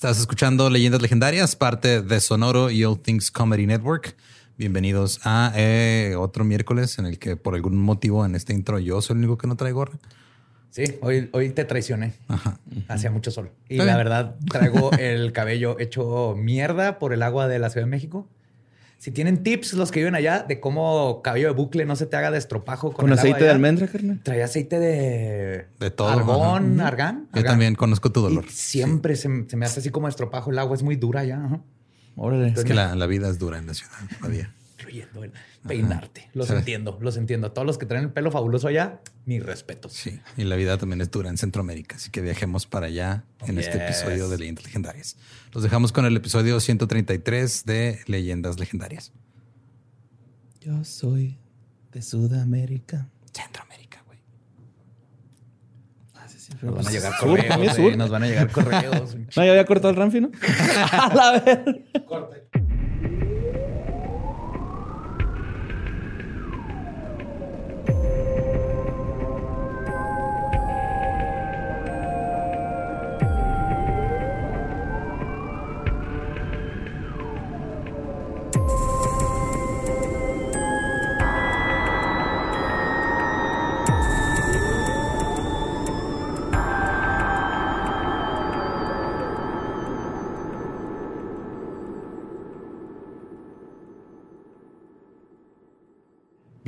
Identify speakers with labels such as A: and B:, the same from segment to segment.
A: Estás escuchando Leyendas Legendarias, parte de Sonoro y All Things Comedy Network. Bienvenidos a eh, otro miércoles en el que por algún motivo en este intro yo soy el único que no trae gorra.
B: Sí, hoy, hoy te traicioné. Hacía mucho sol. Y la verdad, traigo el cabello hecho mierda por el agua de la Ciudad de México. Si tienen tips los que viven allá de cómo cabello de bucle no se te haga de estropajo con,
C: Con
B: el agua
C: aceite de
B: allá,
C: almendra, carnal.
B: Traía aceite de...
A: De todo,
B: Argón,
A: ajá.
B: argán.
A: Yo
B: argán.
A: también conozco tu dolor.
B: Y siempre se, se me hace así como estropajo. El agua es muy dura ya.
C: Órale.
A: Es que la, la vida es dura en la ciudad todavía.
B: Incluyendo el peinarte. Los
A: ¿Sabes?
B: entiendo, los entiendo. A todos los que traen el pelo fabuloso allá, mis respetos.
A: Sí, y la vida también es dura en Centroamérica, así que viajemos para allá en este
B: Yes.
A: episodio de Leyendas Legendarias. Los dejamos con el episodio 133 de Leyendas Legendarias.
C: Yo soy de Sudamérica.
A: Centroamérica, güey.
C: Ah, sí, sí,
B: Nos van a llegar correos. eh. Nos van a llegar correos.
C: No, ya había cortado el Ramfi, ¿no? A la ver.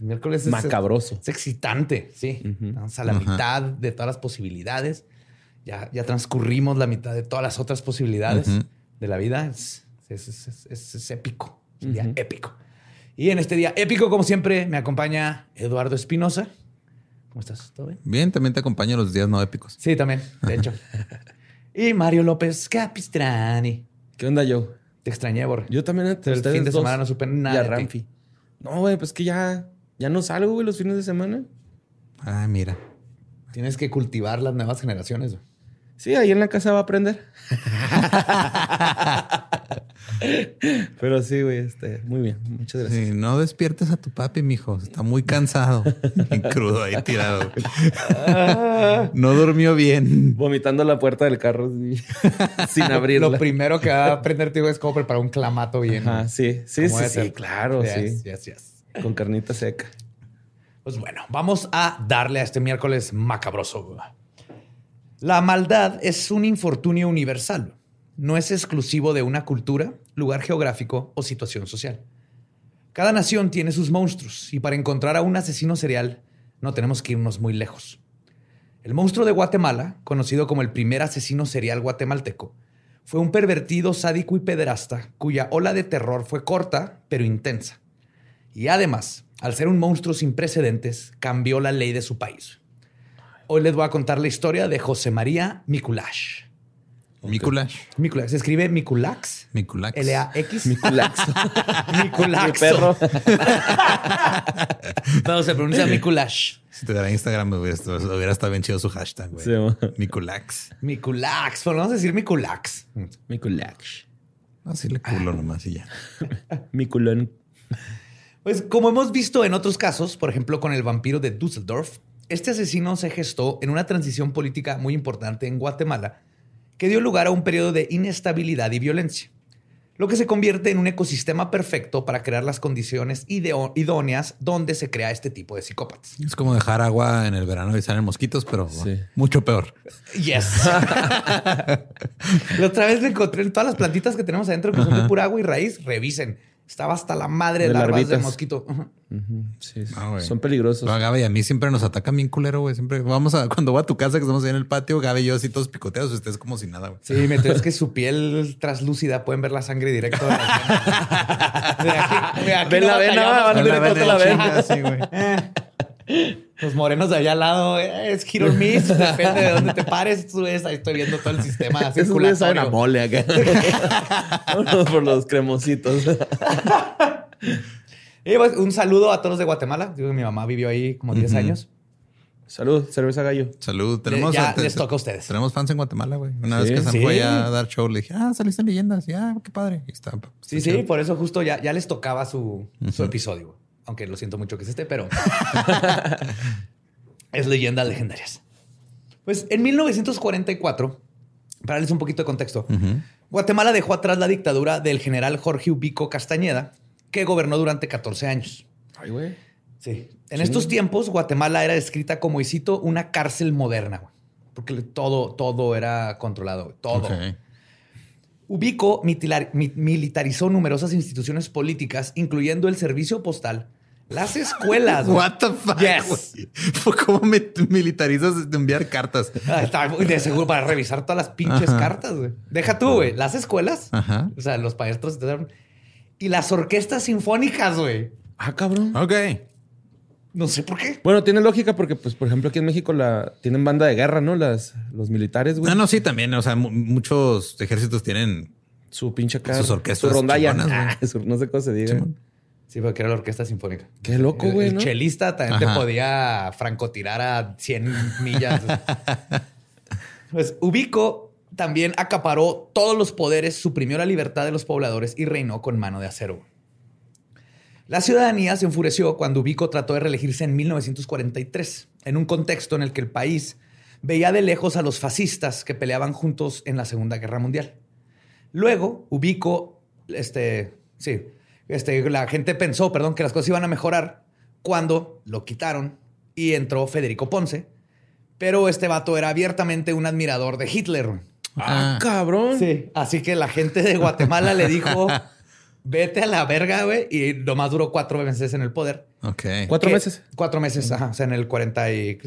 B: Miércoles es
C: Macabroso.
B: es excitante, sí. Estamos a la mitad de todas las posibilidades. Ya, ya transcurrimos la mitad de todas las otras posibilidades de la vida. Es, es- es- es- es- es épico. Es un día épico. Y en este día épico, como siempre, me acompaña Eduardo Espinosa. ¿Cómo estás? ¿Todo bien?
A: Bien, también te acompaño los días no épicos.
B: Sí, también, de hecho. y Mario López Capistrani.
C: ¿Qué onda, yo?
B: Te extrañé, Borre.
C: Yo también
B: El fin de
C: dos
B: semana no supe
C: y
B: nada
C: a
B: de ti.
C: Ramfi. No, güey, pues que ya, ya no salgo, güey, los fines de semana.
A: Ah, mira.
B: Tienes que cultivar las nuevas generaciones. güey.
C: Sí, ahí en la casa va a aprender. Pero sí, güey, este, muy bien. Muchas gracias.
A: Sí, no despiertes a tu papi, mijo. Está muy cansado. Bien crudo ahí tirado. No durmió bien.
C: Vomitando la puerta del carro sí, sin abrirla.
B: Lo primero que va a aprender, tío, es cómo preparar un clamato bien.
C: Ajá, sí, sí,
B: ¿Cómo
C: sí, sí, claro,
B: Yes,
C: sí.
B: yes, yes.
C: Con carnita seca.
B: Pues bueno, vamos a darle a este miércoles macabroso. La maldad es un infortunio universal. No es exclusivo de una cultura, lugar geográfico o situación social. Cada nación tiene sus monstruos y para encontrar a un asesino serial no tenemos que irnos muy lejos. El monstruo de Guatemala, conocido como el primer asesino serial guatemalteco, fue un pervertido sádico y pederasta cuya ola de terror fue corta pero intensa. Y además, al ser un monstruo sin precedentes, cambió la ley de su país. Hoy les voy a contar la historia de José María Mikulash.
A: Mikulash.
B: Mikulash, se escribe Mikulax.
A: Mikulax.
B: L-A-X.
C: Mikulax.
B: Mikulax.
C: Mi perro.
B: No, se pronuncia Mikulash.
A: Si tuviera Instagram, hubiera, hubiera estado bien chido su hashtag, güey.
C: Sí, mo.
A: Mikulax.
B: Mikulax. Bueno, vamos a decir Mikulax.
C: Mikulax.
A: Así le culo nomás y ya.
C: Mi culón.
B: Pues como hemos visto en otros casos, por ejemplo con el vampiro de Düsseldorf, este asesino se gestó en una transición política muy importante en Guatemala que dio lugar a un periodo de inestabilidad y violencia. lo que se convierte en un ecosistema perfecto para crear las condiciones idóneas donde se crea este tipo de psicópatas.
A: Es como dejar agua en el verano y salen mosquitos, pero
C: Sí.
A: mucho peor.
B: Yes. la otra vez le encontré en todas las plantitas que tenemos adentro que son de pura agua y raíz. Revisen. Estaba hasta la madre de,
C: De
B: larvas de
C: larvitas.
B: mosquito. Ujú.
C: Ujú, Sí,
A: Ah, güey.
C: son peligrosos.
A: No, Gabe y a mí siempre nos atacan bien culero, güey. Siempre vamos a, cuando voy a tu casa, que estamos ahí en el patio, Gabe y yo así todos picoteados, ustedes como si nada, güey.
B: Sí, me es que su piel traslúcida pueden ver la sangre directo. de la vena. De aquí- de aquí
C: Ven la vena, van directo a la vena.
B: Los morenos de allá al lado eh, es or miss. Depende de dónde te pares. Tú ves, ahí estoy viendo todo el sistema
C: saben a
B: circulatorio.
C: mole acá. Vámonos por los cremositos.
B: Y, pues, un saludo a todos los de Guatemala. Digo, mi mamá vivió ahí como 10 años.
C: Salud, cerveza gallo.
A: Salud. Tenemos,
B: Ya
A: te-
B: les toca a ustedes.
A: Tenemos fans en Guatemala, güey. Una
C: Sí,
A: vez que Sam
B: sí.
A: fue allá a dar show, le dije, ah, saliste en leyendas. Y ah, qué padre. Y está,
B: Sí,
A: está
B: sí,
A: chido.
B: por eso justo ya, ya les tocaba su, su episodio. Aunque lo siento mucho que es este, pero es leyendas legendarias. Pues en 1944, para darles un poquito de contexto, Guatemala dejó atrás la dictadura del general Jorge Ubico Castañeda, que gobernó durante 14 años.
C: Ay, güey.
B: Sí. En estos tiempos, Guatemala era descrita como, y cito, una cárcel moderna, güey. Porque todo, todo era controlado, güey. todo. Ubico mitilar- mi- militarizó numerosas instituciones políticas, incluyendo el servicio postal, las escuelas. güey.
A: What the fuck,
B: Yes.
A: como me militarizas de enviar cartas.
B: Ah, de seguro para revisar todas las pinches
A: Ajá.
B: cartas, güey. Deja tú, güey. Las escuelas,
A: Ajá.
B: o sea, los maestros y las orquestas sinfónicas, güey.
C: Ah, cabrón.
A: Ok.
B: No sé por qué.
C: Bueno, tiene lógica porque, pues, por ejemplo, aquí en México la tienen banda de guerra, ¿no? Las, los militares, güey.
A: No, no, sí, también. O sea, mu- muchos ejércitos tienen.
C: Su pinche cara.
A: Sus orquestas
C: Su rondalla.
A: chingonas,
C: Ah, su- no sé cómo se diga.
B: Sí, porque era la orquesta sinfónica.
C: Qué loco,
B: El-
C: güey,
B: El
C: ¿no?
B: chelista también te podía francotirar a 100 millas. pues Ubico también acaparó todos los poderes, suprimió la libertad de los pobladores y reinó con mano de acero. La ciudadanía se enfureció cuando Ubico trató de reelegirse en 1943, en un contexto en el que el país veía de lejos a los fascistas que peleaban juntos en la Segunda Guerra Mundial. Luego, Ubico, este, sí, este, la gente pensó, perdón, que las cosas iban a mejorar cuando lo quitaron y entró Federico Ponce. Pero este vato era abiertamente un admirador de Hitler.
C: Ah,
A: Ah.
C: cabrón.
B: Sí. Así que la gente de Guatemala le dijo, vete a la verga, güey. Y nomás duró cuatro meses en el poder.
A: Ok.
C: Cuatro
B: Que-
C: meses.
B: Cuatro meses, ajá. O sea, en el 40 y...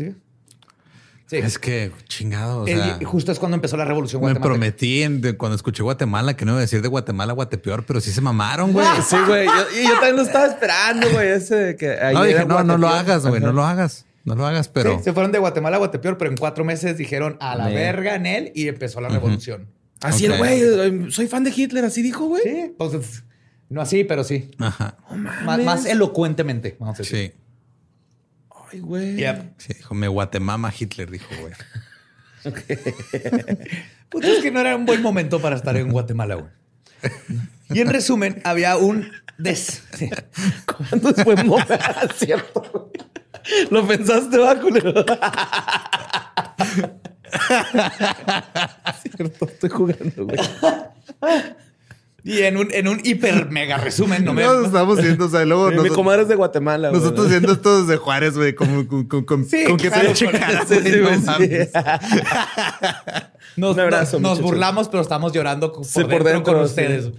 A: Es que chingado. O
B: El-
A: sea,
B: justo es cuando empezó la revolución
A: me
B: guatemalteca.
A: prometí en- de- cuando escuché Guatemala que no iba a decir de Guatemala a Guatepeor, pero sí se mamaron, güey.
C: Sí, güey. Yo, y yo también lo estaba esperando, güey. Ese de que ahí
A: No, dije, no, no lo hagas, güey. No lo hagas. No lo hagas, pero.
B: Sí, se fueron de Guatemala a Guatepeor, pero en cuatro meses dijeron a la verga en él y empezó la revolución.
C: Así
A: Ok.
C: el güey. eh, Soy fan de Hitler. Así dijo, güey.
B: Sí, entonces, no así, pero sí.
A: Ajá.
B: Más, más elocuentemente, vamos a decir.
A: Sí.
C: Ay, güey.
B: Yep.
A: Sí, dijo, me Guatemama Hitler, dijo, güey.
B: Pues es que no era un buen momento para estar en Guatemala, güey. Y en resumen, había un des... sí.
C: ¿Cuándo es buen momento? Cierto. güey. Lo pensaste, va, culero. Cierto, estoy jugando, güey.
B: Y en un, en un hiper mega resumen, no me...
A: Nos estamos viendo, o sea, luego
C: Mi
A: nosotros,
C: comadre es de Guatemala, güey.
A: nosotros viendo esto desde Juárez, güey, como con, con, con,
B: Sí,
A: con que
B: claro, con-
A: cara,
C: Sí,
A: güey, no
C: sí.
B: Nos,
C: Un abrazo,
B: nos- burlamos, pero estamos llorando por,
C: Sí,
B: dentro, con ustedes.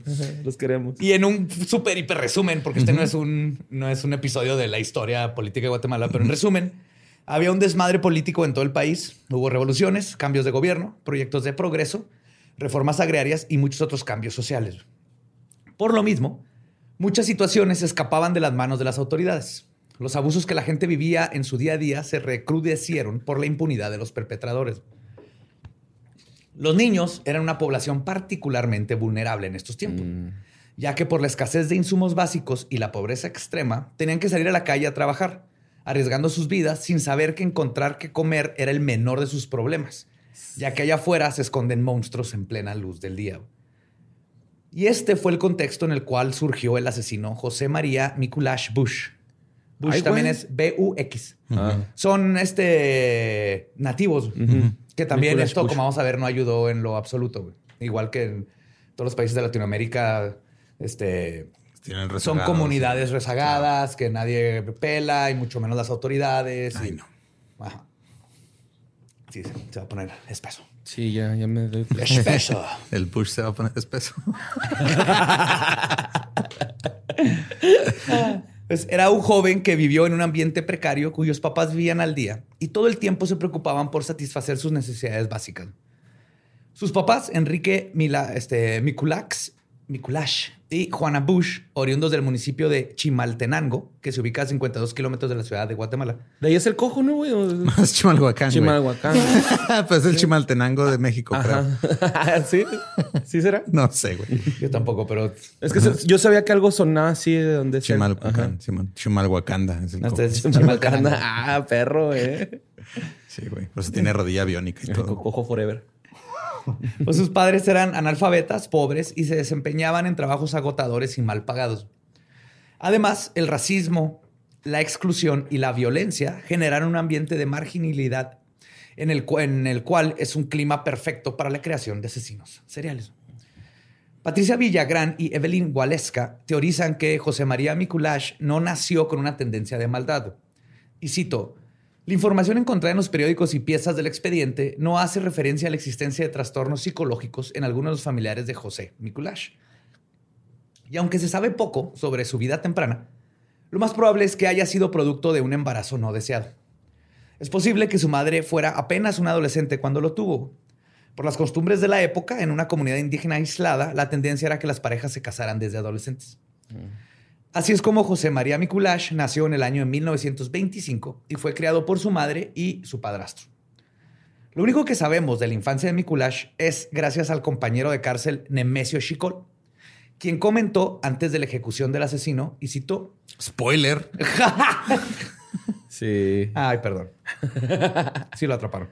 C: Los queremos.
B: Y en un súper hiper resumen, porque este no, es un, no es un episodio de la historia política de Guatemala, pero en resumen, había un desmadre político en todo el país. Hubo revoluciones, cambios de gobierno, proyectos de progreso, reformas agrarias y muchos otros cambios sociales. Por lo mismo, muchas situaciones escapaban de las manos de las autoridades. Los abusos que la gente vivía en su día a día se recrudecieron por la impunidad de los perpetradores. Los niños eran una población particularmente vulnerable en estos tiempos, ya que por la escasez de insumos básicos y la pobreza extrema, tenían que salir a la calle a trabajar, arriesgando sus vidas sin saber que encontrar qué comer era el menor de sus problemas, ya que allá afuera se esconden monstruos en plena luz del día. Y este fue el contexto en el cual surgió el asesino José María Mikulash Bush. Bush
C: Ay,
B: también
C: güey.
B: es B-U-X.
C: Ah.
B: Son este nativos, que también
C: Nicolas
B: esto,
C: Bush.
B: como vamos a ver, no ayudó en lo absoluto. güey. Igual que en todos los países de Latinoamérica este,
A: Tienen
B: son comunidades rezagadas que nadie pela y mucho menos las autoridades.
A: Ay,
B: y-
A: no.
B: Ajá. Sí, se se va a poner espeso.
C: Sí, ya, ya me doy.
B: Espeso.
A: El push se va a poner espeso.
B: Pues era un joven que vivió en un ambiente precario cuyos papás vivían al día y todo el tiempo se preocupaban por satisfacer sus necesidades básicas. Sus papás, Enrique Mila, este, Mikulax, Mikulash y Juana Bush, oriundos del municipio de Chimaltenango, que se ubica a 52 kilómetros de la ciudad de Guatemala.
C: De ahí es el cojo, ¿no, güey?
A: Es Chimalhuacán. güey.
C: Chimalhuacán.
A: pues es el Chimaltenango de México, creo.
C: Ajá. ¿Sí? ¿Sí será?
A: No sé, güey.
B: Yo tampoco, pero
C: Es que se- yo sabía que algo sonaba así de donde es.
A: Chimalhuacán. Chimalhuacanda. Es el cojo.
C: Chimalhuacán. Ah, perro, eh.
A: Sí, güey. Por eso tiene rodilla biónica y todo.
C: Cojo forever.
B: Pues sus padres eran analfabetas, pobres y se desempeñaban en trabajos agotadores y mal pagados. Además, el racismo, la exclusión y la violencia generaron un ambiente de marginalidad en el, cual es un clima perfecto para la creación de asesinos seriales. Patricia Villagrán y Evelyn Waleska teorizan que José María Mikulash no nació con una tendencia de maldad. Y cito, la información encontrada en los periódicos y piezas del expediente no hace referencia a la existencia de trastornos psicológicos en algunos de los familiares de José Mikulash. Y aunque se sabe poco sobre su vida temprana, lo más probable es que haya sido producto de un embarazo no deseado. Es posible que su madre fuera apenas un adolescente cuando lo tuvo. Por las costumbres de la época, en una comunidad indígena aislada, la tendencia era que las parejas se casaran desde adolescentes. Así es como José María Mikulash nació en el año de 1925 y fue criado por su madre y su padrastro. Lo único que sabemos de la infancia de Mikulash es gracias al compañero de cárcel Nemesio Chicol, quien comentó antes de la ejecución del asesino y citó,
A: Spoiler.
C: Sí.
B: Ay, perdón. Sí lo atraparon.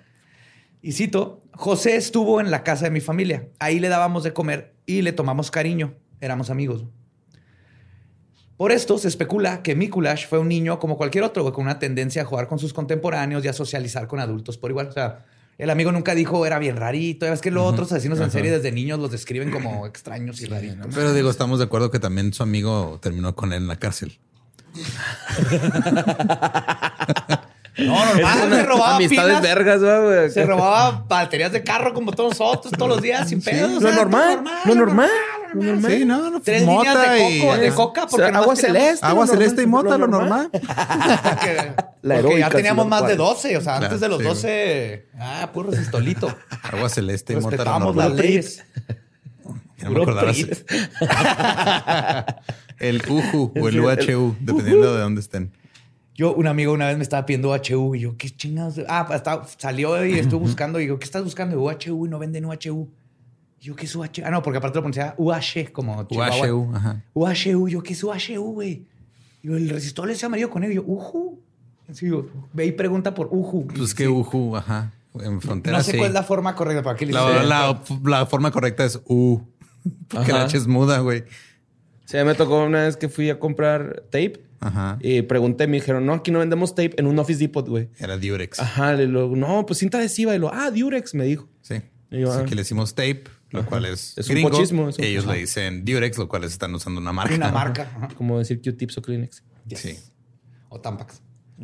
B: Y cito, José estuvo en la casa de mi familia. Ahí le dábamos de comer y le tomamos cariño. Éramos amigos. Por esto se especula que Mikulash fue un niño como cualquier otro, güey, con una tendencia a jugar con sus contemporáneos y a socializar con adultos por igual. O sea, el amigo nunca dijo era bien rarito. Es que los otros asesinos en serie desde niños los describen como extraños y raritos.
A: Pero digo, estamos de acuerdo que también su amigo terminó con él en la cárcel.
B: No, normal, se robaba
C: Amistades
B: pilas.
C: vergas, güey.
B: Se robaba baterías de carro como todos nosotros todos los días sin pedos. o
C: Lo
B: sea,
C: normal, lo normal, lo normal.
A: Sí, no, no.
B: Tres
A: mota
B: líneas de
A: y-
B: coco, de coca, porque
C: O sea, agua celeste.
A: Agua
C: lo
A: celeste y mota, lo normal.
B: porque,
C: La
B: porque ya teníamos más
C: lo
B: de
C: cual.
B: 12, o sea,
A: Claro,
B: antes de los
A: sí,
B: 12, ah, puro resistolito.
A: Agua celeste y mota, lo
B: las
A: normal.
B: leyes.
A: Ya no me acordaba El UJU o el UHU, dependiendo de dónde estén.
B: Yo, un amigo una vez me estaba pidiendo UHU y yo, ¿qué chingados? Ah, pues, estaba- salió y estuvo buscando y yo, ¿qué estás buscando? UHU y no venden UHU. Yo, ¿qué es UHU? Ah, no, porque aparte lo pronunciaba UH como Chihuahua.
A: UHU, ajá.
B: UHU, yo, ¿qué es UHU, güey? Y yo, el resistor es amarillo con él. Y yo, UJU. Sí, yo, ve y pregunta por UJU.
A: Pues que UJU, ajá. En frontera
B: No sé
A: sí.
B: cuál es la forma correcta para qué le
A: La, la- la forma correcta es U. Porque la
C: Ajá.
A: H es muda, güey.
C: Sí, me tocó una vez que fui a comprar tape
A: Ajá.
C: y pregunté, me dijeron, no, aquí no vendemos tape en un Office Depot, güey.
A: Era Durex.
C: Ajá, le no, pues cinta adhesiva. Y lo, ah, Durex, me dijo.
A: Sí.
C: Y yo,
A: Así
C: ah.
A: que le decimos tape, lo cual es,
C: Es un pochismo, es un-
A: y ellos le dicen Durex, lo cual es están usando una marca.
B: Una marca. Ajá.
C: Como decir Q-tips o Kleenex.
A: Sí.
B: O Tampax.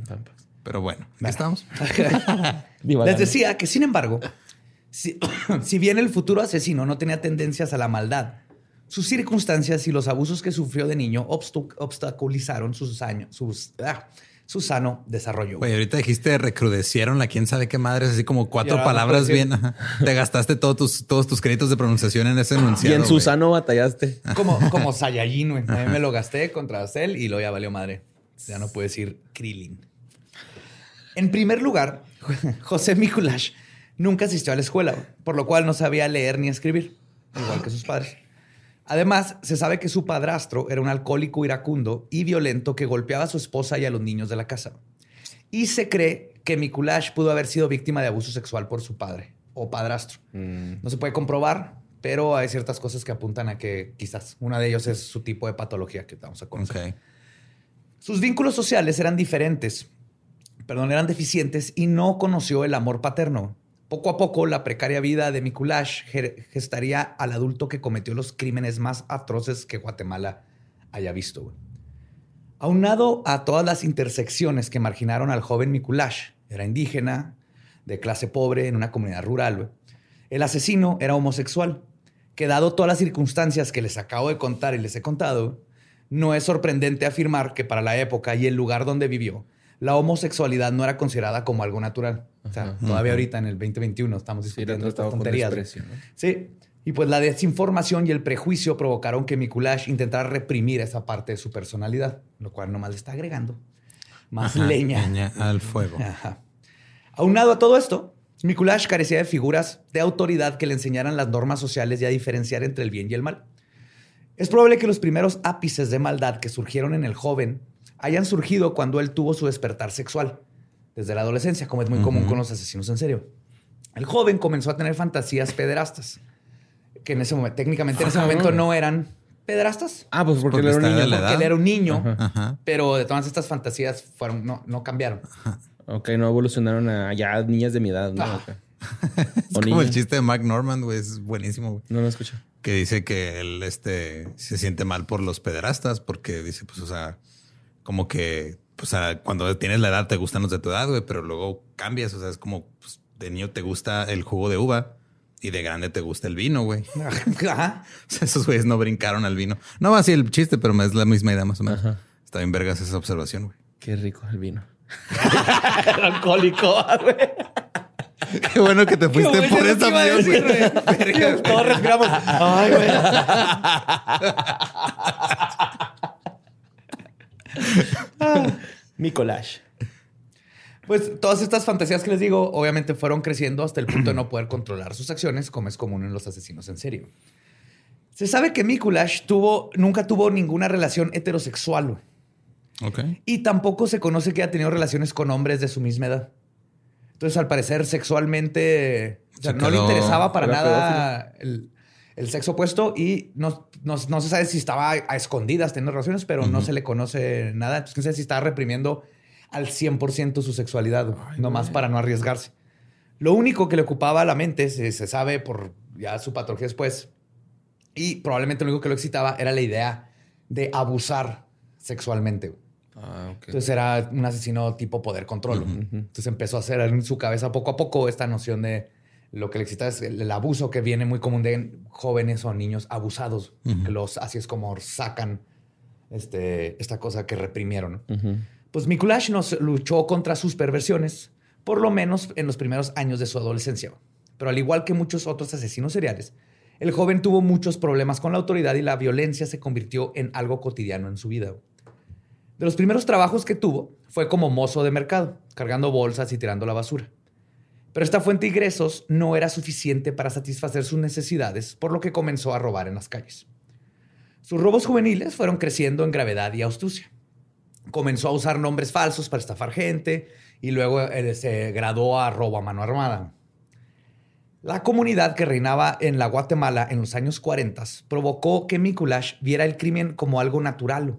C: Tampax.
A: Pero bueno, ¿qué estamos?
B: Les decía que, sin embargo, si, si bien el futuro asesino no tenía tendencias a la maldad, sus circunstancias y los abusos que sufrió de niño obstaculizaron sus años, sus, ah, su sano desarrollo.
A: Güey, ahorita dijiste recrudecieron la quién sabe qué madres, así como cuatro
B: Y
A: palabras bien. Te gastaste todos tus, todos tus créditos de pronunciación en ese
C: Y
A: enunciado.
C: en
A: güey.
C: Susano batallaste.
B: Como, como Saiyajin, güey. A mí me lo gasté contra Cell y lo ya valió madre. Ya no puedo decir Krillin. En primer lugar, José Mikulash nunca asistió a la escuela, por lo cual no sabía leer ni escribir, igual que sus padres. Además, se sabe que su padrastro era un alcohólico iracundo y violento que golpeaba a su esposa y a los niños de la casa. Y se cree que Mikulash pudo haber sido víctima de abuso sexual por su padre o padrastro. No se puede comprobar, pero hay ciertas cosas que apuntan a que quizás una de ellos es su tipo de patología que vamos a conocer. Sus vínculos sociales eran diferentes, perdón, eran deficientes y no conoció el amor paterno. Poco a poco, la precaria vida de Mikulash ge- gestaría al adulto que cometió los crímenes más atroces que Guatemala haya visto. Aunado a todas las intersecciones que marginaron al joven Mikulash, era indígena, de clase pobre, en una comunidad rural, el asesino era homosexual, que dado todas las circunstancias que les acabo de contar y les he contado, no es sorprendente afirmar que para la época y el lugar donde vivió, la homosexualidad no era considerada como algo natural. O sea, todavía ahorita en el 2021 estamos
C: Sí,
B: discutiendo estas
C: tratado con
B: tonterías. Sí. Y pues la desinformación y el prejuicio provocaron que Mikulash intentara reprimir esa parte de su personalidad, lo cual nomás le está agregando más
A: Ajá,
B: leña.
A: leña al fuego.
B: Ajá. Aunado a todo esto, Mikulash carecía de figuras de autoridad que le enseñaran las normas sociales y a diferenciar entre el bien y el mal. Es probable que los primeros ápices de maldad que surgieron en el joven hayan surgido cuando él tuvo su despertar sexual, desde la adolescencia, como es muy común con los asesinos en serio. El joven comenzó a tener fantasías pederastas, que en ese momento, técnicamente en ese momento no eran pederastas,
C: Ah, pues porque,
A: Porque
C: él era un niño.
A: la
B: porque
A: edad.
B: él era un niño,
C: Ajá.
A: Ajá.
B: pero de todas estas fantasías fueron, no, no cambiaron.
C: Ok, no evolucionaron a ya niñas de mi edad, ¿no?
B: Ah.
A: Es
C: O
A: como el chiste de Mac Norman, güey. Es buenísimo, güey.
C: No lo escucho.
A: Que dice que él este, se siente mal por los pederastas porque dice, pues, o sea, como que, pues, a- cuando tienes la edad te gustan los de tu edad, güey, pero luego cambias. O sea, es como, pues, de niño te gusta el jugo de uva y de grande te gusta el vino, güey.
B: Ajá.
A: O sea, esos güeyes no brincaron al vino. No va así el chiste, pero es la misma idea más o menos.
C: Ajá.
A: Está bien vergas esa observación, güey.
C: Qué rico el vino.
B: alcohólico, güey.
A: Qué bueno que te fuiste por
B: bueno
A: esa
B: que iba a
A: opción, güey. Verga,
B: Todos respiramos. Ay, güey.
C: Mi collage.
B: Pues todas estas fantasías que les digo, obviamente fueron creciendo hasta el punto de no poder controlar sus acciones, como es común en los asesinos en serio. Se sabe que Mikulash tuvo, nunca tuvo ninguna relación heterosexual güey.
A: Ok.
B: y tampoco se conoce que haya tenido relaciones con hombres de su misma edad. Entonces, al parecer, sexualmente o sea,
A: Se
B: no le interesaba para nada el, el sexo opuesto y no, no- no se sabe si estaba a escondidas teniendo relaciones, pero no se le conoce nada. Entonces, quién sabe si estaba reprimiendo al 100% su sexualidad, güey, nomás para no arriesgarse. Lo único que le ocupaba a la mente, se, se sabe por ya su patología después, y probablemente lo único que lo excitaba era la idea de abusar sexualmente.
C: Ah, ok.
B: Entonces era un asesino tipo poder control. Entonces empezó a hacer en su cabeza poco a poco esta noción de lo que le excita es el, el abuso que viene muy común de jóvenes o niños abusados. que los, así es como sacan este, esta cosa que reprimieron. ¿no? Pues Mikulash nos luchó contra sus perversiones, por lo menos en los primeros años de su adolescencia. Pero al igual que muchos otros asesinos seriales, el joven tuvo muchos problemas con la autoridad y la violencia se convirtió en algo cotidiano en su vida. De los primeros trabajos que tuvo fue como mozo de mercado, cargando bolsas y tirando la basura. Pero esta fuente de ingresos no era suficiente para satisfacer sus necesidades, por lo que comenzó a robar en las calles. Sus robos juveniles fueron creciendo en gravedad y astucia comenzó a usar nombres falsos para estafar gente y luego eh, se graduó a robo a mano armada. La comunidad que reinaba en la Guatemala en los años 40 provocó que Mikulash viera el crimen como algo natural.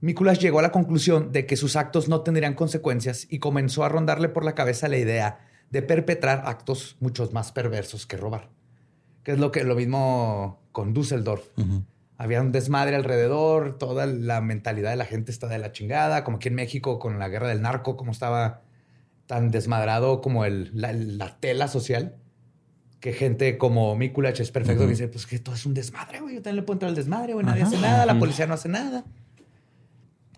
B: Mikulash llegó a la conclusión de que sus actos no tendrían consecuencias y comenzó a rondarle por la cabeza la idea de perpetrar actos muchos más perversos que robar. Que es lo que lo mismo con Düsseldorf. Había un desmadre alrededor, toda la mentalidad de la gente está de la chingada, como aquí en México con la guerra del narco, como estaba tan desmadrado como el, la, la tela social, que gente como Mikulach es perfecto, que dice, pues que todo es un desmadre, güey, yo también le puedo entrar al desmadre, güey, nadie hace nada, la policía no hace nada.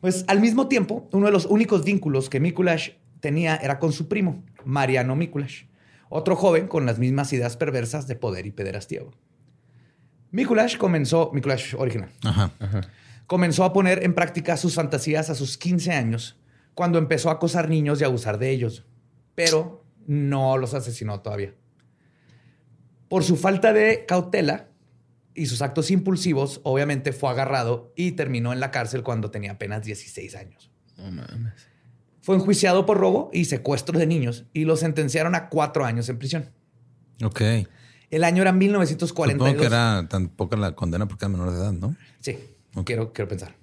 B: Pues al mismo tiempo, uno de los únicos vínculos que Mikulash tenía era con su primo, Mariano Mikulash, otro joven con las mismas ideas perversas de poder y pederastía. Mikulash comenzó, Mikulash original,
A: Ajá.
B: comenzó a poner en práctica sus fantasías a sus 15 años, cuando empezó a acosar niños y abusar de ellos, pero no los asesinó todavía. Por su falta de cautela y sus actos impulsivos, obviamente fue agarrado y terminó en la cárcel cuando tenía apenas 16 años.
C: No mames.
B: Fue enjuiciado por robo y secuestro de niños y lo sentenciaron a cuatro años en prisión.
A: Ok.
B: El año era 1942.
A: Supongo que era tan poca la condena porque era menor de edad, ¿no?
B: Sí,
A: Ok.
B: quiero, quiero pensar.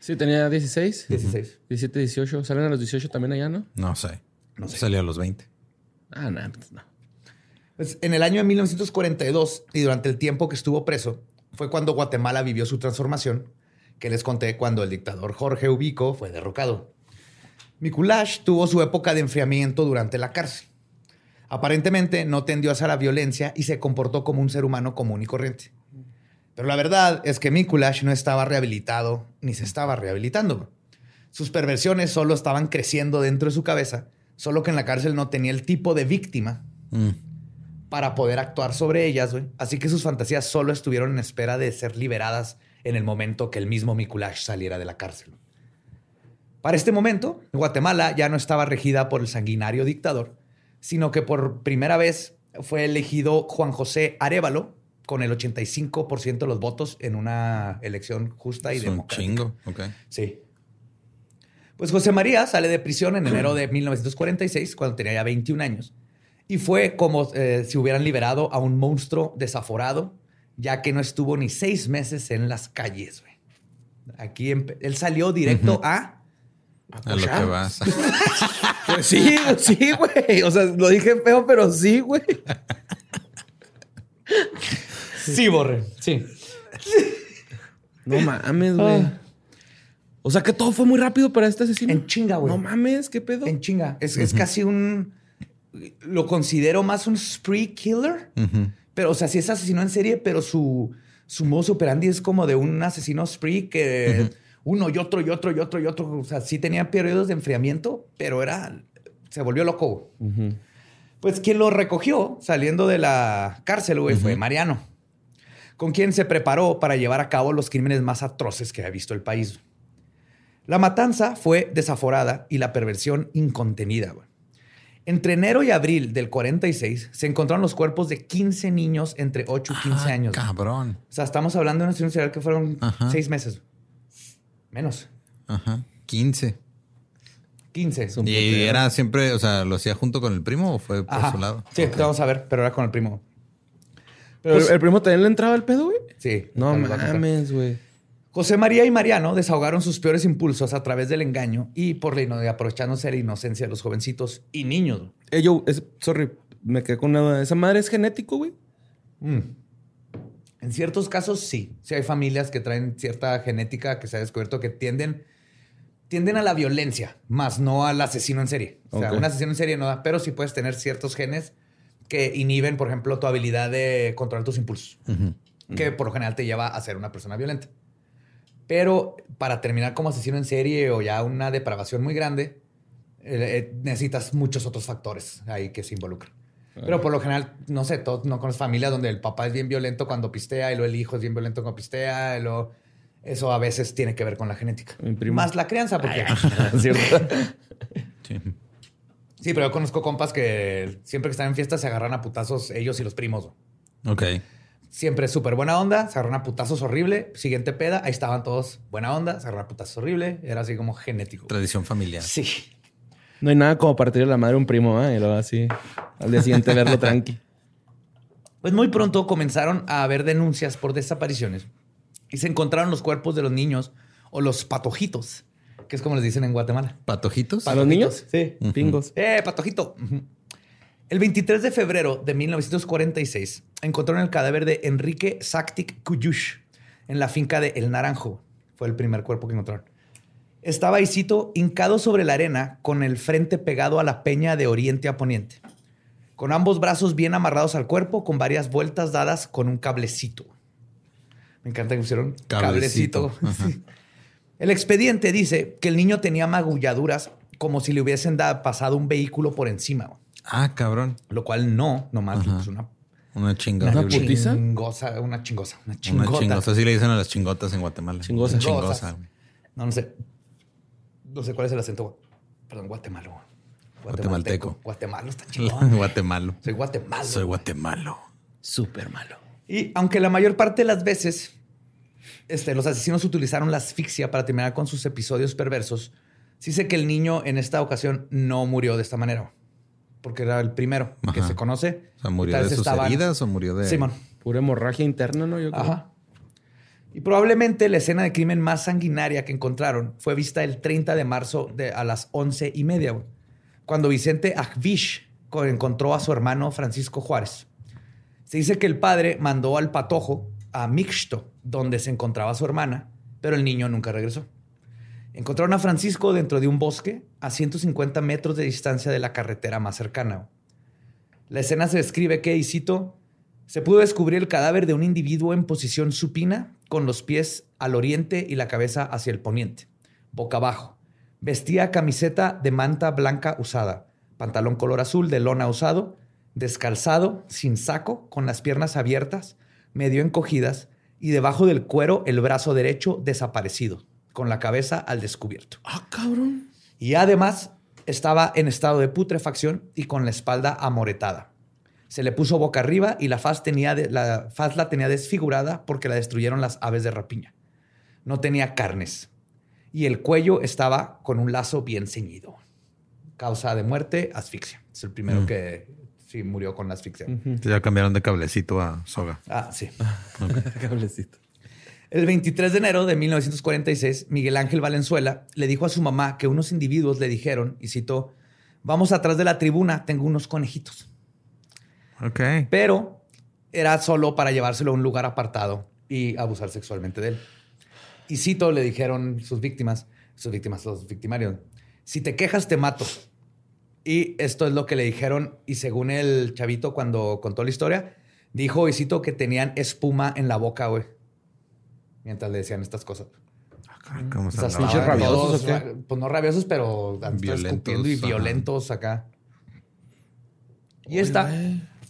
C: Sí, tenía 16.
B: 16.
C: 17, 18. ¿Salen a los 18 también allá, no?
A: No sé.
B: No sé.
A: Salió a los 20.
C: Ah, no, pues no.
B: Pues, en el año de 1942 y durante el tiempo que estuvo preso, fue cuando Guatemala vivió su transformación, que les conté cuando el dictador Jorge Ubico fue derrocado. Mikulash tuvo su época de enfriamiento durante la cárcel. Aparentemente no tendió hacia la violencia y se comportó como un ser humano común y corriente. Pero la verdad es que Mikulash no estaba rehabilitado ni se estaba rehabilitando. Sus perversiones solo estaban creciendo dentro de su cabeza, solo que en la cárcel no tenía el tipo de víctima
A: Mm.
B: para poder actuar sobre ellas, güey. Así que sus fantasías solo estuvieron en espera de ser liberadas en el momento que el mismo Mikulash saliera de la cárcel. Para este momento, Guatemala ya no estaba regida por el sanguinario dictador, sino que por primera vez fue elegido Juan José Arevalo con el 85% de los votos en una elección justa y
A: Es un
B: democrática.
A: chingo. Ok.
B: Sí. Pues José María sale de prisión en enero de 1946, cuando tenía ya 21 años. Y fue como eh, si hubieran liberado a un monstruo desaforado, ya que no estuvo ni seis meses en las calles. güey. Aquí él salió directo a...
A: A lo que vas.
C: Pues sí, sí, güey. O sea, lo dije feo, pero sí, güey.
B: Sí, Borre. Sí.
C: No mames, güey. O sea que todo fue muy rápido para este asesino.
B: En chinga, güey.
C: No mames, ¿qué pedo?
B: En chinga. Es, es casi un... Lo considero más un spree killer. Pero, o sea, sí es asesino en serie, pero su, su modus operandi es como de un asesino spree que uno y otro y otro y otro y otro. O sea, sí tenía periodos de enfriamiento, pero era. Se volvió loco. Pues quien lo recogió saliendo de la cárcel, güey, fue Mariano, con quien se preparó para llevar a cabo los crímenes más atroces que ha visto el país. La matanza fue desaforada y la perversión incontenida. güey. Entre enero y abril del 46 se encontraron los cuerpos de 15 niños entre 8 y 15
A: Ah,
B: años.
A: Cabrón.
B: O sea, estamos hablando de una serial que fueron
A: Ajá.
B: seis meses. Menos.
A: Ajá. 15.
B: 15.
C: un
A: ¿Y era siempre, o sea, lo hacía junto con el primo o fue por
B: Ajá.
A: su lado?
B: Sí, vamos a ver, pero era con el primo. Pero
C: ¿Pero el primo también le entraba el pedo, güey?
B: sí.
C: No mames, güey.
B: José María y Mariano desahogaron sus peores impulsos a través del engaño y por la aprovechándose de la inocencia de los jovencitos y niños.
C: Eh, yo, es- sorry, me quedé con una duda. ¿Esa madre es genético, güey?
B: Mm. En ciertos casos, sí. Sí hay familias que traen cierta genética que se ha descubierto que tienden, tienden a la violencia, más no al asesino en serie. O sea,
C: Ok.
B: un asesino en serie no da, pero sí puedes tener ciertos genes que inhiben, por ejemplo, tu habilidad de controlar tus impulsos, que por lo general te lleva a ser una persona violenta. Pero para terminar como asesino en serie o ya una depravación muy grande, eh, eh, necesitas muchos otros factores ahí que se involucran. Pero por lo general, no sé, todos no conoces familias donde el papá es bien violento cuando pistea y luego el hijo es bien violento cuando pistea y luego eso a veces tiene que ver con la genética. Más la crianza, porque...
C: ¿Cierto?
A: Sí.
B: sí, pero yo conozco compas que siempre que están en fiestas se agarran a putazos ellos y los primos.
A: Ok.
B: Siempre súper buena onda, se agarran a putazos horrible. Siguiente peda, ahí estaban todos buena onda, se agarran a putazos horrible. Era así como genético.
A: Tradición familiar.
B: Sí.
C: No hay nada como partirle la madre a un primo, ¿eh? Y luego así, al día siguiente verlo tranqui.
B: Pues muy pronto comenzaron a haber denuncias por desapariciones y se encontraron los cuerpos de los niños o los patojitos, que es como les dicen en Guatemala.
A: ¿Patojitos?
C: ¿A los niños?
B: Patojitos.
C: Sí, pingos.
B: ¡Eh, patojito! El 23 de febrero de 1946 encontraron el cadáver de Enrique Saktik Kuyush en la finca de El Naranjo. Fue el primer cuerpo que encontraron. Estaba, y cito, hincado sobre la arena con el frente pegado a la peña de oriente a poniente, con ambos brazos bien amarrados al cuerpo, con varias vueltas dadas con un cablecito. Me encanta que pusieron cablecito.
A: Cablecito, ajá.
B: Sí. El expediente dice que el niño tenía magulladuras como si le hubiesen da- pasado un vehículo por encima,
A: Ah, cabrón.
B: lo cual no, nomás pues, una,
A: Una chingada.
C: ¿Una putiza?
B: chingosa, una chingosa, una
A: Una
B: chingota.
A: chingosa. Así le dicen a las chingotas en Guatemala.
C: Chingosa.
A: Una Chingosa.
B: No, no sé. No sé cuál es el acento. Perdón, guatemalo.
A: Guatemalteco.
B: Guatemalo está chingón.
A: Guatemalo.
B: Soy guatemalo.
A: Soy guatemalo.
C: Súper malo.
B: Y aunque la mayor parte de las veces este, los asesinos utilizaron la asfixia para terminar con sus episodios perversos, sí sé que el niño en esta ocasión no murió de esta manera. Porque era el primero que
A: Ajá.
B: se conoce.
A: O sea, ¿murió de sus
B: estaban-
A: heridas o murió de...?
B: Simón.
C: Pura hemorragia interna, ¿no? Yo creo.
B: Ajá. Y probablemente la escena de crimen más sanguinaria que encontraron fue vista el 30 de marzo de, a las once y media, cuando Vicente Akvish co- encontró a su hermano Francisco Juárez. Se dice que el padre mandó al patojo a Mixto, donde se encontraba su hermana, pero el niño nunca regresó. Encontraron a Francisco dentro de un bosque a 150 metros de distancia de la carretera más cercana. La escena se describe que, y cito, se pudo descubrir el cadáver de un individuo en posición supina, con los pies al oriente y la cabeza hacia el poniente, boca abajo. Vestía camiseta de manta blanca usada, pantalón color azul de lona usado, descalzado, sin saco, con las piernas abiertas, medio encogidas y debajo del cuero el brazo derecho desaparecido, con la cabeza al descubierto.
C: Ah, cabrón.
B: Y además estaba en estado de putrefacción y con la espalda amoretada. Se le puso boca arriba y la faz, tenía de- la faz la tenía desfigurada porque la destruyeron las aves de rapiña. No tenía carnes. Y el cuello estaba con un lazo bien ceñido. Causa de muerte, asfixia. Es el primero
A: Mm.
B: que sí murió con asfixia.
A: Ya cambiaron de cablecito a soga.
B: Ah, sí.
C: Cablecito.
B: El 23 de enero de 1946, Miguel Ángel Valenzuela le dijo a su mamá que unos individuos le dijeron, y citó, vamos atrás de la tribuna, tengo unos conejitos.
A: Ok.
B: Pero era solo para llevárselo a un lugar apartado y abusar sexualmente de él. Y cito, le dijeron sus víctimas, sus víctimas, los victimarios, si te quejas te mato. Y esto es lo que le dijeron y según el chavito cuando contó la historia, dijo, y cito, que tenían espuma en la boca, güey. Mientras le decían estas cosas.
A: ¿Cómo
B: O sea,
A: se
B: Pues no rabiosos, pero
A: Violentos,
B: escupiendo y violentos acá. Y esta,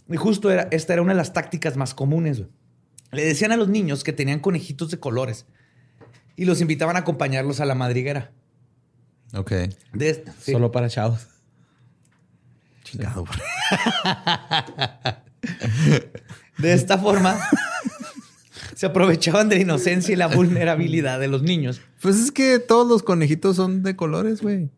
B: y justo era, esta era una de las tácticas más comunes. güey. Le decían a los niños que tenían conejitos de colores y los invitaban a acompañarlos a la madriguera.
A: Ok.
B: De, sí.
C: Solo para chavos.
A: Chingado.
B: de esta forma, se aprovechaban de la inocencia y la vulnerabilidad de los niños.
A: Pues es que todos los conejitos son de colores, güey.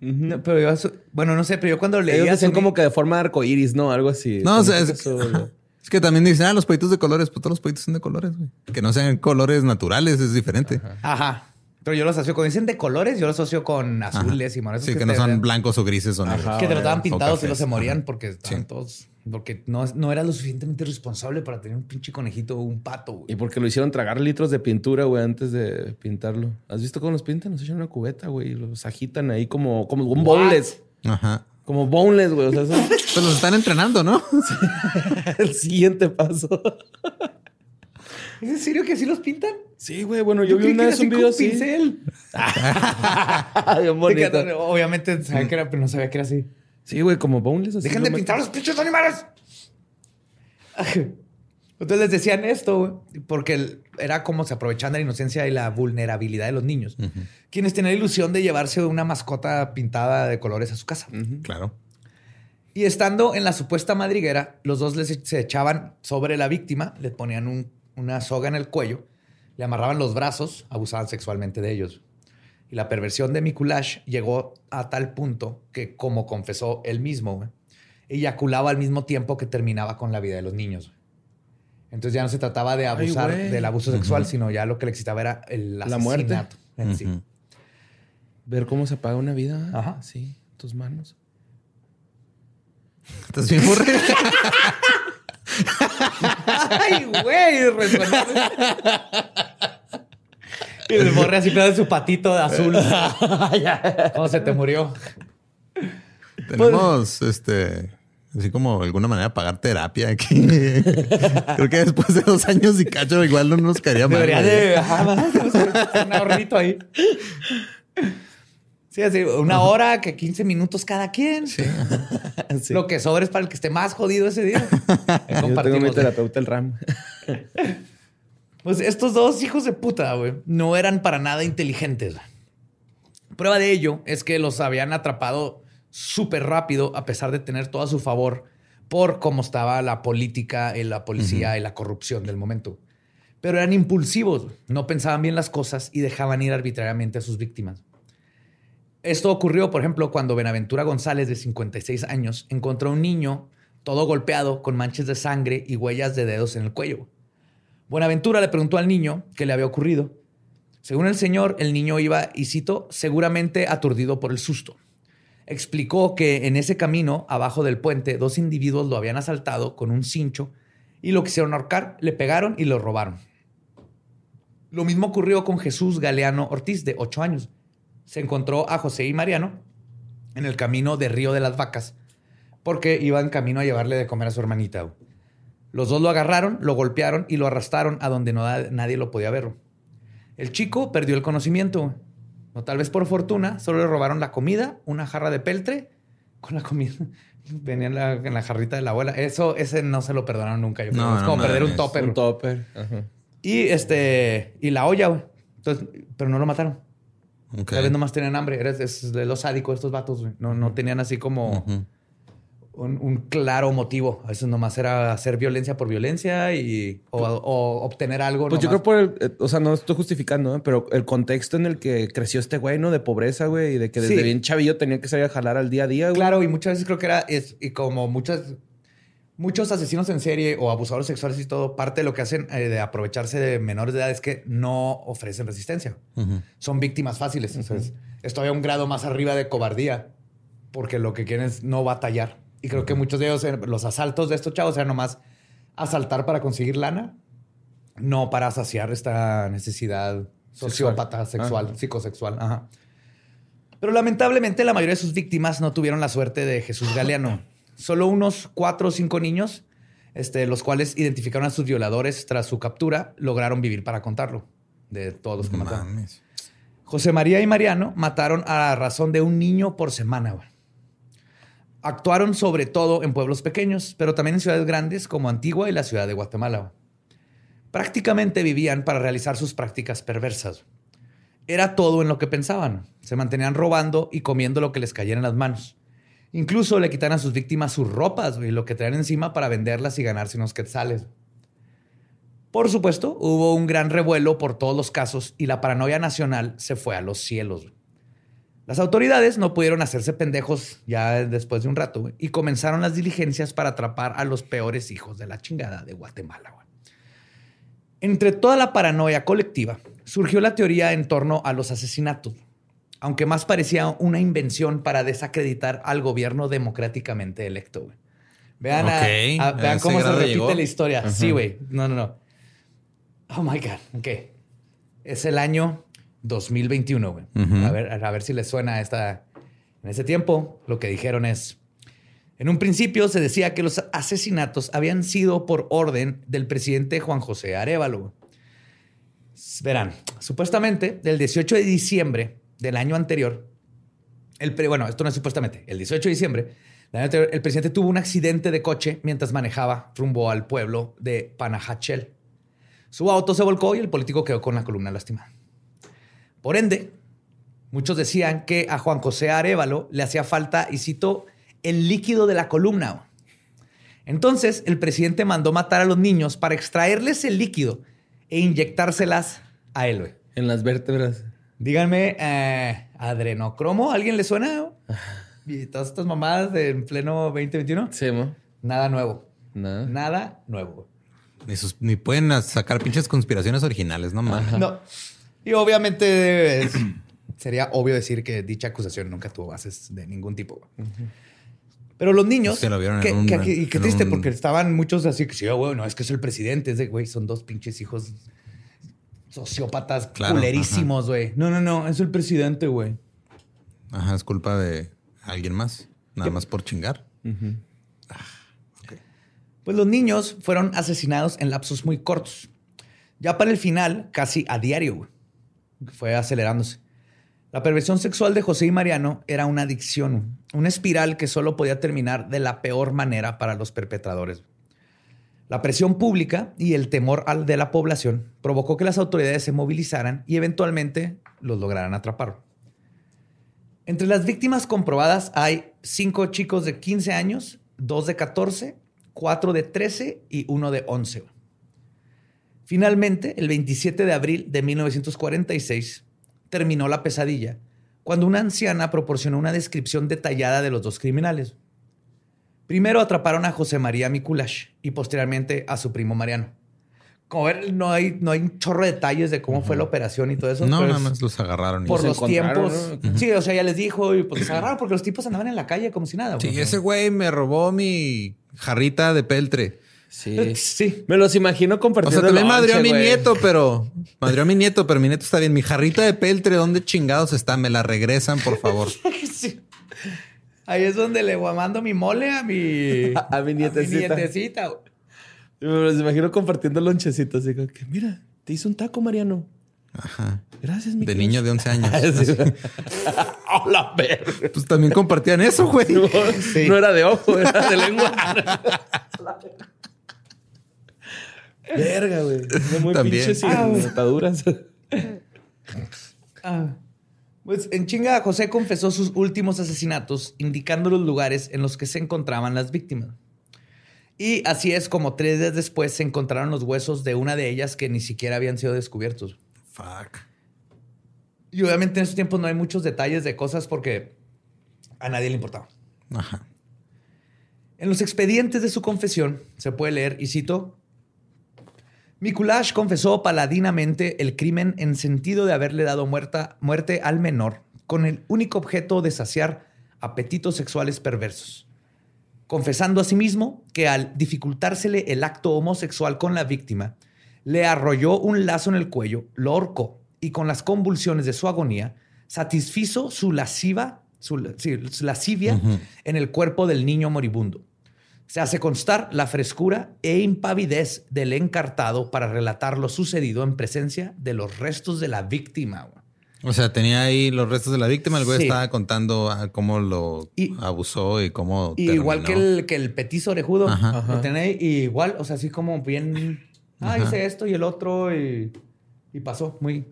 B: No, pero yo, bueno, no sé, pero yo cuando leía...
C: Ellos decían como que de forma arcoíris, ¿no? Algo así.
A: No, o sea, es,
C: que eso-
A: es que también dicen, ah, los pollitos de colores, pues todos los pollitos son de colores, güey. Que no sean colores naturales es diferente.
B: Ajá. Pero yo los asocio, cuando dicen de colores, yo los asocio con azules y morados.
A: Sí, que no son blancos o grises o negros.
C: Ajá.
B: Que te lo estaban
A: o
B: pintados y los se morían
A: Ajá.
B: porque estaban
A: Sí.
B: todos... Porque no, no era lo suficientemente responsable para tener un pinche conejito o un pato, güey.
C: Y porque lo hicieron tragar litros de pintura, güey, antes de pintarlo. ¿Has visto cómo los pintan? Los echan una cubeta, güey. y Los agitan ahí como, como un boneless.
A: Ajá.
C: Como boneless, güey. O sea,
A: Pues los están entrenando, ¿no?
C: el siguiente paso.
B: ¿Es en serio que así los pintan?
C: Sí, güey. Bueno, yo, vi una vez un video así.
B: pincel.
C: Bien bonito.
B: obviamente sabía que era, pero no sabía que era así.
C: Sí, güey, como boneless. así
B: Dejen de pintar los pinches animales. Entonces les decían esto, güey, porque era como se aprovechaban de la inocencia y la vulnerabilidad de los niños, quienes tenían la ilusión de llevarse una mascota pintada de colores a su casa.
A: Claro.
B: Y estando en la supuesta madriguera, los dos les, se echaban sobre la víctima, le ponían un- una soga en el cuello, le amarraban los brazos, abusaban sexualmente de ellos. Y la perversión de Mikulash llegó a tal punto que, como confesó él mismo, güey, eyaculaba al mismo tiempo que terminaba con la vida de los niños. güey. Entonces ya no se trataba de abusar del abuso sexual, sino ya lo que le excitaba era el
C: La muerte.
B: asesinato en sí.
C: Ver cómo se apaga una vida.
B: Ajá.
C: Sí, tus manos.
A: ¿Estás bien, Borre?
B: ¡Ay, güey! Resonó. Y el borre así de su patito de azul. ¿Cómo se te murió?
A: Tenemos, este, así como de alguna manera pagar terapia aquí. Creo que después de dos años y cacho igual no nos caería mal.
B: Debería
A: güey.
B: de... Ajá, un ahorrito ahí. Sí, así, una hora que 15 minutos cada quien.
C: Sí.
B: Lo que sobra es para el que esté más jodido ese día.
C: Yo tengo mi terapeuta, el RAM.
B: Pues estos dos hijos de puta, güey, no eran para nada inteligentes. Prueba de ello es que los habían atrapado súper rápido a pesar de tener todo a su favor por cómo estaba la política, y la policía y la corrupción del momento. Pero eran impulsivos, no pensaban bien las cosas y dejaban ir arbitrariamente a sus víctimas. Esto ocurrió, por ejemplo, cuando Benaventura González, de 56 años, encontró a un niño todo golpeado con manchas de sangre y huellas de dedos en el cuello. Buenaventura le preguntó al niño qué le había ocurrido. Según el señor, el niño iba, y cito, seguramente aturdido por el susto. explicó que en ese camino, abajo del puente, dos individuos lo habían asaltado con un cincho y lo quisieron ahorcar, le pegaron y lo robaron. Lo mismo ocurrió con Jesús Galeano Ortiz, de 8 años. Se encontró a José y Mariano en el camino de Río de las Vacas, porque iban camino a llevarle de comer a su hermanita. Los dos lo agarraron, lo golpearon y lo arrastraron a donde no, nadie lo podía ver. El chico perdió el conocimiento. güey. O tal vez por fortuna, solo le robaron la comida, una jarra de peltre con la comida. Venía en la, en la jarrita de la abuela. Eso, ese no se lo perdonaron nunca. Yo creo.
A: No,
B: es
A: no
B: como perder un topper.
C: Un topper. Ajá.
B: Y este, y la olla, güey. Entonces, pero no lo mataron. Tal vez nomás tenían hambre. Era es de los sádicos estos vatos, güey. No, no tenían así como. Un, un claro motivo. A veces nomás era hacer violencia por violencia y o, o obtener algo.
C: Pues yo creo por el, eh, o sea, no estoy justificando, ¿eh? pero el contexto en el que creció este güey, ¿no? De pobreza, güey, y de que desde
B: Sí.
C: bien chavillo tenía que salir a jalar al día a día, güey.
B: Claro, y muchas veces creo que era, es, y como muchas, muchos asesinos en serie o abusadores sexuales y todo, parte de lo que hacen eh, de aprovecharse de menores de edad es que no ofrecen resistencia. Son víctimas fáciles. Entonces, esto a un grado más arriba de cobardía, porque lo que quieren es no batallar. Y creo que muchos de ellos, los asaltos de estos chavos eran nomás asaltar para conseguir lana, no para saciar esta necesidad sociópata, sexual,
C: Ajá.
B: psicosexual. Ajá. Pero lamentablemente la mayoría de sus víctimas no tuvieron la suerte de Jesús Galeano. Solo unos cuatro o cinco niños, este, los cuales identificaron a sus violadores tras su captura, lograron vivir para contarlo, de todos los que mataron. José María y Mariano mataron a razón de un niño por semana. güey. Actuaron sobre todo en pueblos pequeños, pero también en ciudades grandes como Antigua y la ciudad de Guatemala. Prácticamente vivían para realizar sus prácticas perversas. Era todo en lo que pensaban. Se mantenían robando y comiendo lo que les cayera en las manos. Incluso le quitan a sus víctimas sus ropas y lo que traían encima para venderlas y ganarse unos quetzales. Por supuesto, hubo un gran revuelo por todos los casos y la paranoia nacional se fue a los cielos. Las autoridades no pudieron hacerse pendejos ya después de un rato güey, y comenzaron las diligencias para atrapar a los peores hijos de la chingada de Guatemala. güey. Entre toda la paranoia colectiva surgió la teoría en torno a los asesinatos, aunque más parecía una invención para desacreditar al gobierno democráticamente electo. güey. Vean, a- a cómo se repite
A: llegó.
B: la historia. Sí, güey. No, no, no. Oh my God. Ok. Es el año 2021, güey. A, ver, a ver si les suena esta. En ese tiempo, lo que dijeron es. En un principio se decía que los asesinatos habían sido por orden del presidente Juan José Arevalo. Verán, supuestamente, del 18 de diciembre del año anterior, el pre- bueno, esto no es supuestamente, el 18 de diciembre del año anterior, el presidente tuvo un accidente de coche mientras manejaba rumbo al pueblo de Panajachel. Su auto se volcó y el político quedó con la columna lastimada. Por ende, muchos decían que a Juan José Arevalo le hacía falta, y cito, el líquido de la columna. Entonces, el presidente mandó matar a los niños para extraerles el líquido e inyectárselas a él.
C: En las vértebras.
B: Díganme, eh, adrenocromo, ¿alguien le suena? Y todas estas mamadas de en pleno 2021.
C: Sí, ¿no?
B: Nada nuevo.
C: Nada.
B: Nada nuevo.
A: Ni, sus- ni pueden sacar pinches conspiraciones originales, no mames.
B: No. Y obviamente es- sería obvio decir que dicha acusación nunca tuvo bases de ningún tipo. Pero los niños.
A: Que lo vieron en
B: que-
A: un-
B: que- y qué triste,
A: un-
B: porque estaban muchos así que sí, güey, no, es que es el presidente. Es de, güey, son dos pinches hijos sociópatas
A: Claro,
B: culerísimos, güey. No, no, no, es el presidente, güey.
A: Ajá, es culpa de alguien más. Nada más por chingar.
B: Pues los niños fueron asesinados en lapsos muy cortos. Ya para el final, casi a diario, güey. Fue acelerándose. La perversión sexual de José y Mariano era una adicción, una espiral que solo podía terminar de la peor manera para los perpetradores. La presión pública y el temor de la población provocó que las autoridades se movilizaran y eventualmente los lograran atrapar. Entre las víctimas comprobadas hay cinco chicos de 15 años, dos de 14, cuatro de 13 y uno de 11. Finalmente, el 27 de abril de 1946, terminó la pesadilla cuando una anciana proporcionó una descripción detallada de los dos criminales. Primero atraparon a José María Mikulash y posteriormente a su primo Mariano. como ver, no hay, no hay un chorro de detalles de cómo fue la operación y todo eso.
A: No, nada más los agarraron. y
B: Por los tiempos. Sí, o sea, ya les dijo y pues los agarraron porque los tipos andaban en la calle como si nada.
A: Sí, ese güey me robó mi jarrita de peltre.
C: Sí.
B: Sí.
C: Me los imagino
A: O
C: compartiendo.
A: sea, también madrió a mi nieto, pero madrió a mi nieto, pero mi nieto está bien. Mi jarrita de peltre, ¿dónde chingados está? Me la regresan, por favor.
B: Sí. Ahí es donde le mando mi mole a mi,
C: A mi nietecita.
B: nietecita, güey.
C: Me los imagino compartiendo lonchecitos. Digo, que mira, te hizo un taco, Mariano.
A: Ajá.
C: Gracias, mi
A: De niño de 11 años.
C: Hola, verga.
A: Pues también compartían eso, güey.
C: No, no era de ojo, era de lengua. Verga, güey. Son Muy
A: También.
C: pinches y
B: Ah,
C: ataduras.
B: Ah. Pues en chinga, José confesó sus últimos asesinatos, indicando los lugares en los que se encontraban las víctimas. Y así es como tres días después se encontraron los huesos de una de ellas que ni siquiera habían sido descubiertos.
A: Fuck.
B: Y obviamente en esos tiempos no hay muchos detalles de cosas porque a nadie le importaba.
A: Ajá.
B: En los expedientes de su confesión se puede leer, y cito, Mikulash confesó paladinamente el crimen en sentido de haberle dado muerta- muerte al menor con el único objeto de saciar apetitos sexuales perversos, confesando asimismo que al dificultársele el acto homosexual con la víctima, le arrolló un lazo en el cuello, lo ahorcó y con las convulsiones de su agonía satisfizo su lasciva, su, sí, lascivia en el cuerpo del niño moribundo. Se hace constar la frescura e impavidez del encartado para relatar lo sucedido en presencia de los restos de la víctima. güey.
A: O sea, tenía ahí los restos de la víctima. El güey
B: Sí.
A: estaba contando ah, cómo lo
B: Y-
A: abusó y cómo.
B: Y igual que el, que el petizo orejudo.
A: Ajá.
B: Lo tenía ahí, y igual, o sea, así como bien. Ah,
A: Ajá.
B: hice esto y el otro y, y pasó. Muy,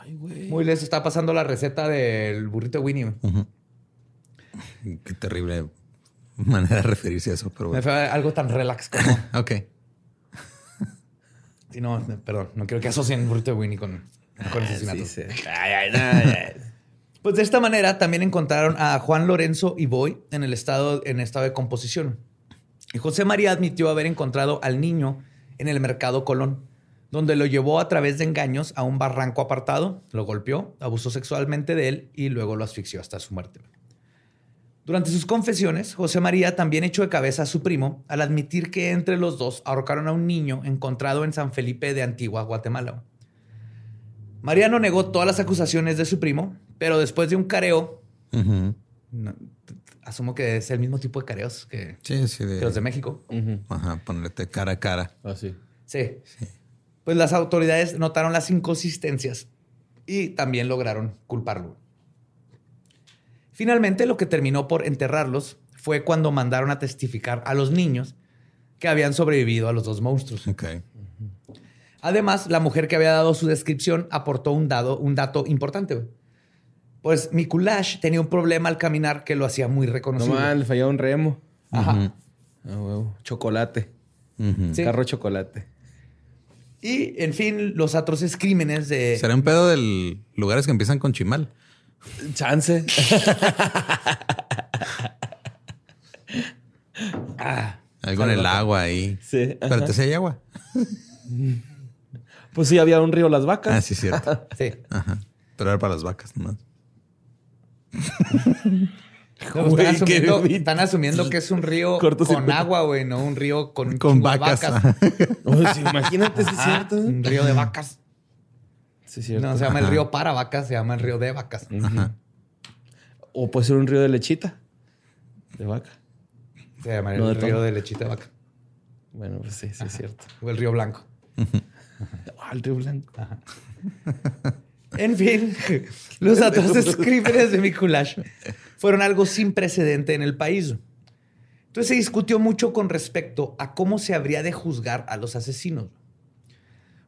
C: Ay, güey.
B: muy les está pasando la receta del burrito de Winnie.
A: Qué terrible manera de referirse a eso, pero
B: Me
A: bueno.
B: fue algo tan relax como.
A: Ok.
B: Sí, no, perdón, no quiero que asocien de Winnie con, con asesinato.
C: Sí, sí. Ay, ay, ay, ay.
B: Pues de esta manera también encontraron a Juan Lorenzo y Boy en el estado, en estado de composición. Y José María admitió haber encontrado al niño en el mercado Colón, donde lo llevó a través de engaños a un barranco apartado, lo golpeó, abusó sexualmente de él y luego lo asfixió hasta su muerte. Durante sus confesiones, José María también echó de cabeza a su primo al admitir que entre los dos ahorcaron a un niño encontrado en San Felipe de Antigua, Guatemala. Mariano negó todas las acusaciones de su primo, pero después de un careo, no, asumo que es el mismo tipo de careos que,
A: Sí, sí. De,
B: que los de México.
A: Ajá, ponerte cara a cara.
C: Así.
B: Sí. Pues las autoridades notaron las inconsistencias y también lograron culparlo. Finalmente, lo que terminó por enterrarlos fue cuando mandaron a testificar a los niños que habían sobrevivido a los dos monstruos.
A: Ok.
B: Además, la mujer que había dado su descripción aportó un, dado, un dato importante. Pues Mikulash tenía un problema al caminar que lo hacía muy
C: No
B: reconocible.
C: mal, le fallaba un remo.
B: Ajá.
C: Ah, huevo. Chocolate.
B: Sí.
C: Carro chocolate.
B: Y, en fin, los atroces crímenes de...
A: Será un pedo de lugares que empiezan con chimal.
C: Chance.
A: Algo en el agua ahí.
C: Sí. ajá.
A: Pero te sé hay agua.
C: Pues sí, había un río Las Vacas.
A: Ah, sí, cierto.
B: Sí.
A: Ajá. Pero era para las vacas nomás.
B: Luego
C: Güey,
B: están, asumiendo, están asumiendo que es un río con agua, güey, no un río con,
A: Con vacas.
B: vacas.
C: Oh, sí, imagínate si es cierto.
B: un río de vacas.
C: Sí, es cierto.
B: No se llama el
A: Ajá.
B: río para vacas, se llama el río de vacas.
A: Ajá.
C: O puede ser un río de lechita. De vaca.
B: Se llama
C: No,
B: el
C: de
B: río de lechita de vaca.
C: Bueno, pues sí, sí es cierto.
B: O el río blanco.
C: Ah, el río blanco.
B: En fin, los atroces crímenes de Mikulash fueron algo sin precedente en el país. Entonces se discutió mucho con respecto a cómo se habría de juzgar a los asesinos.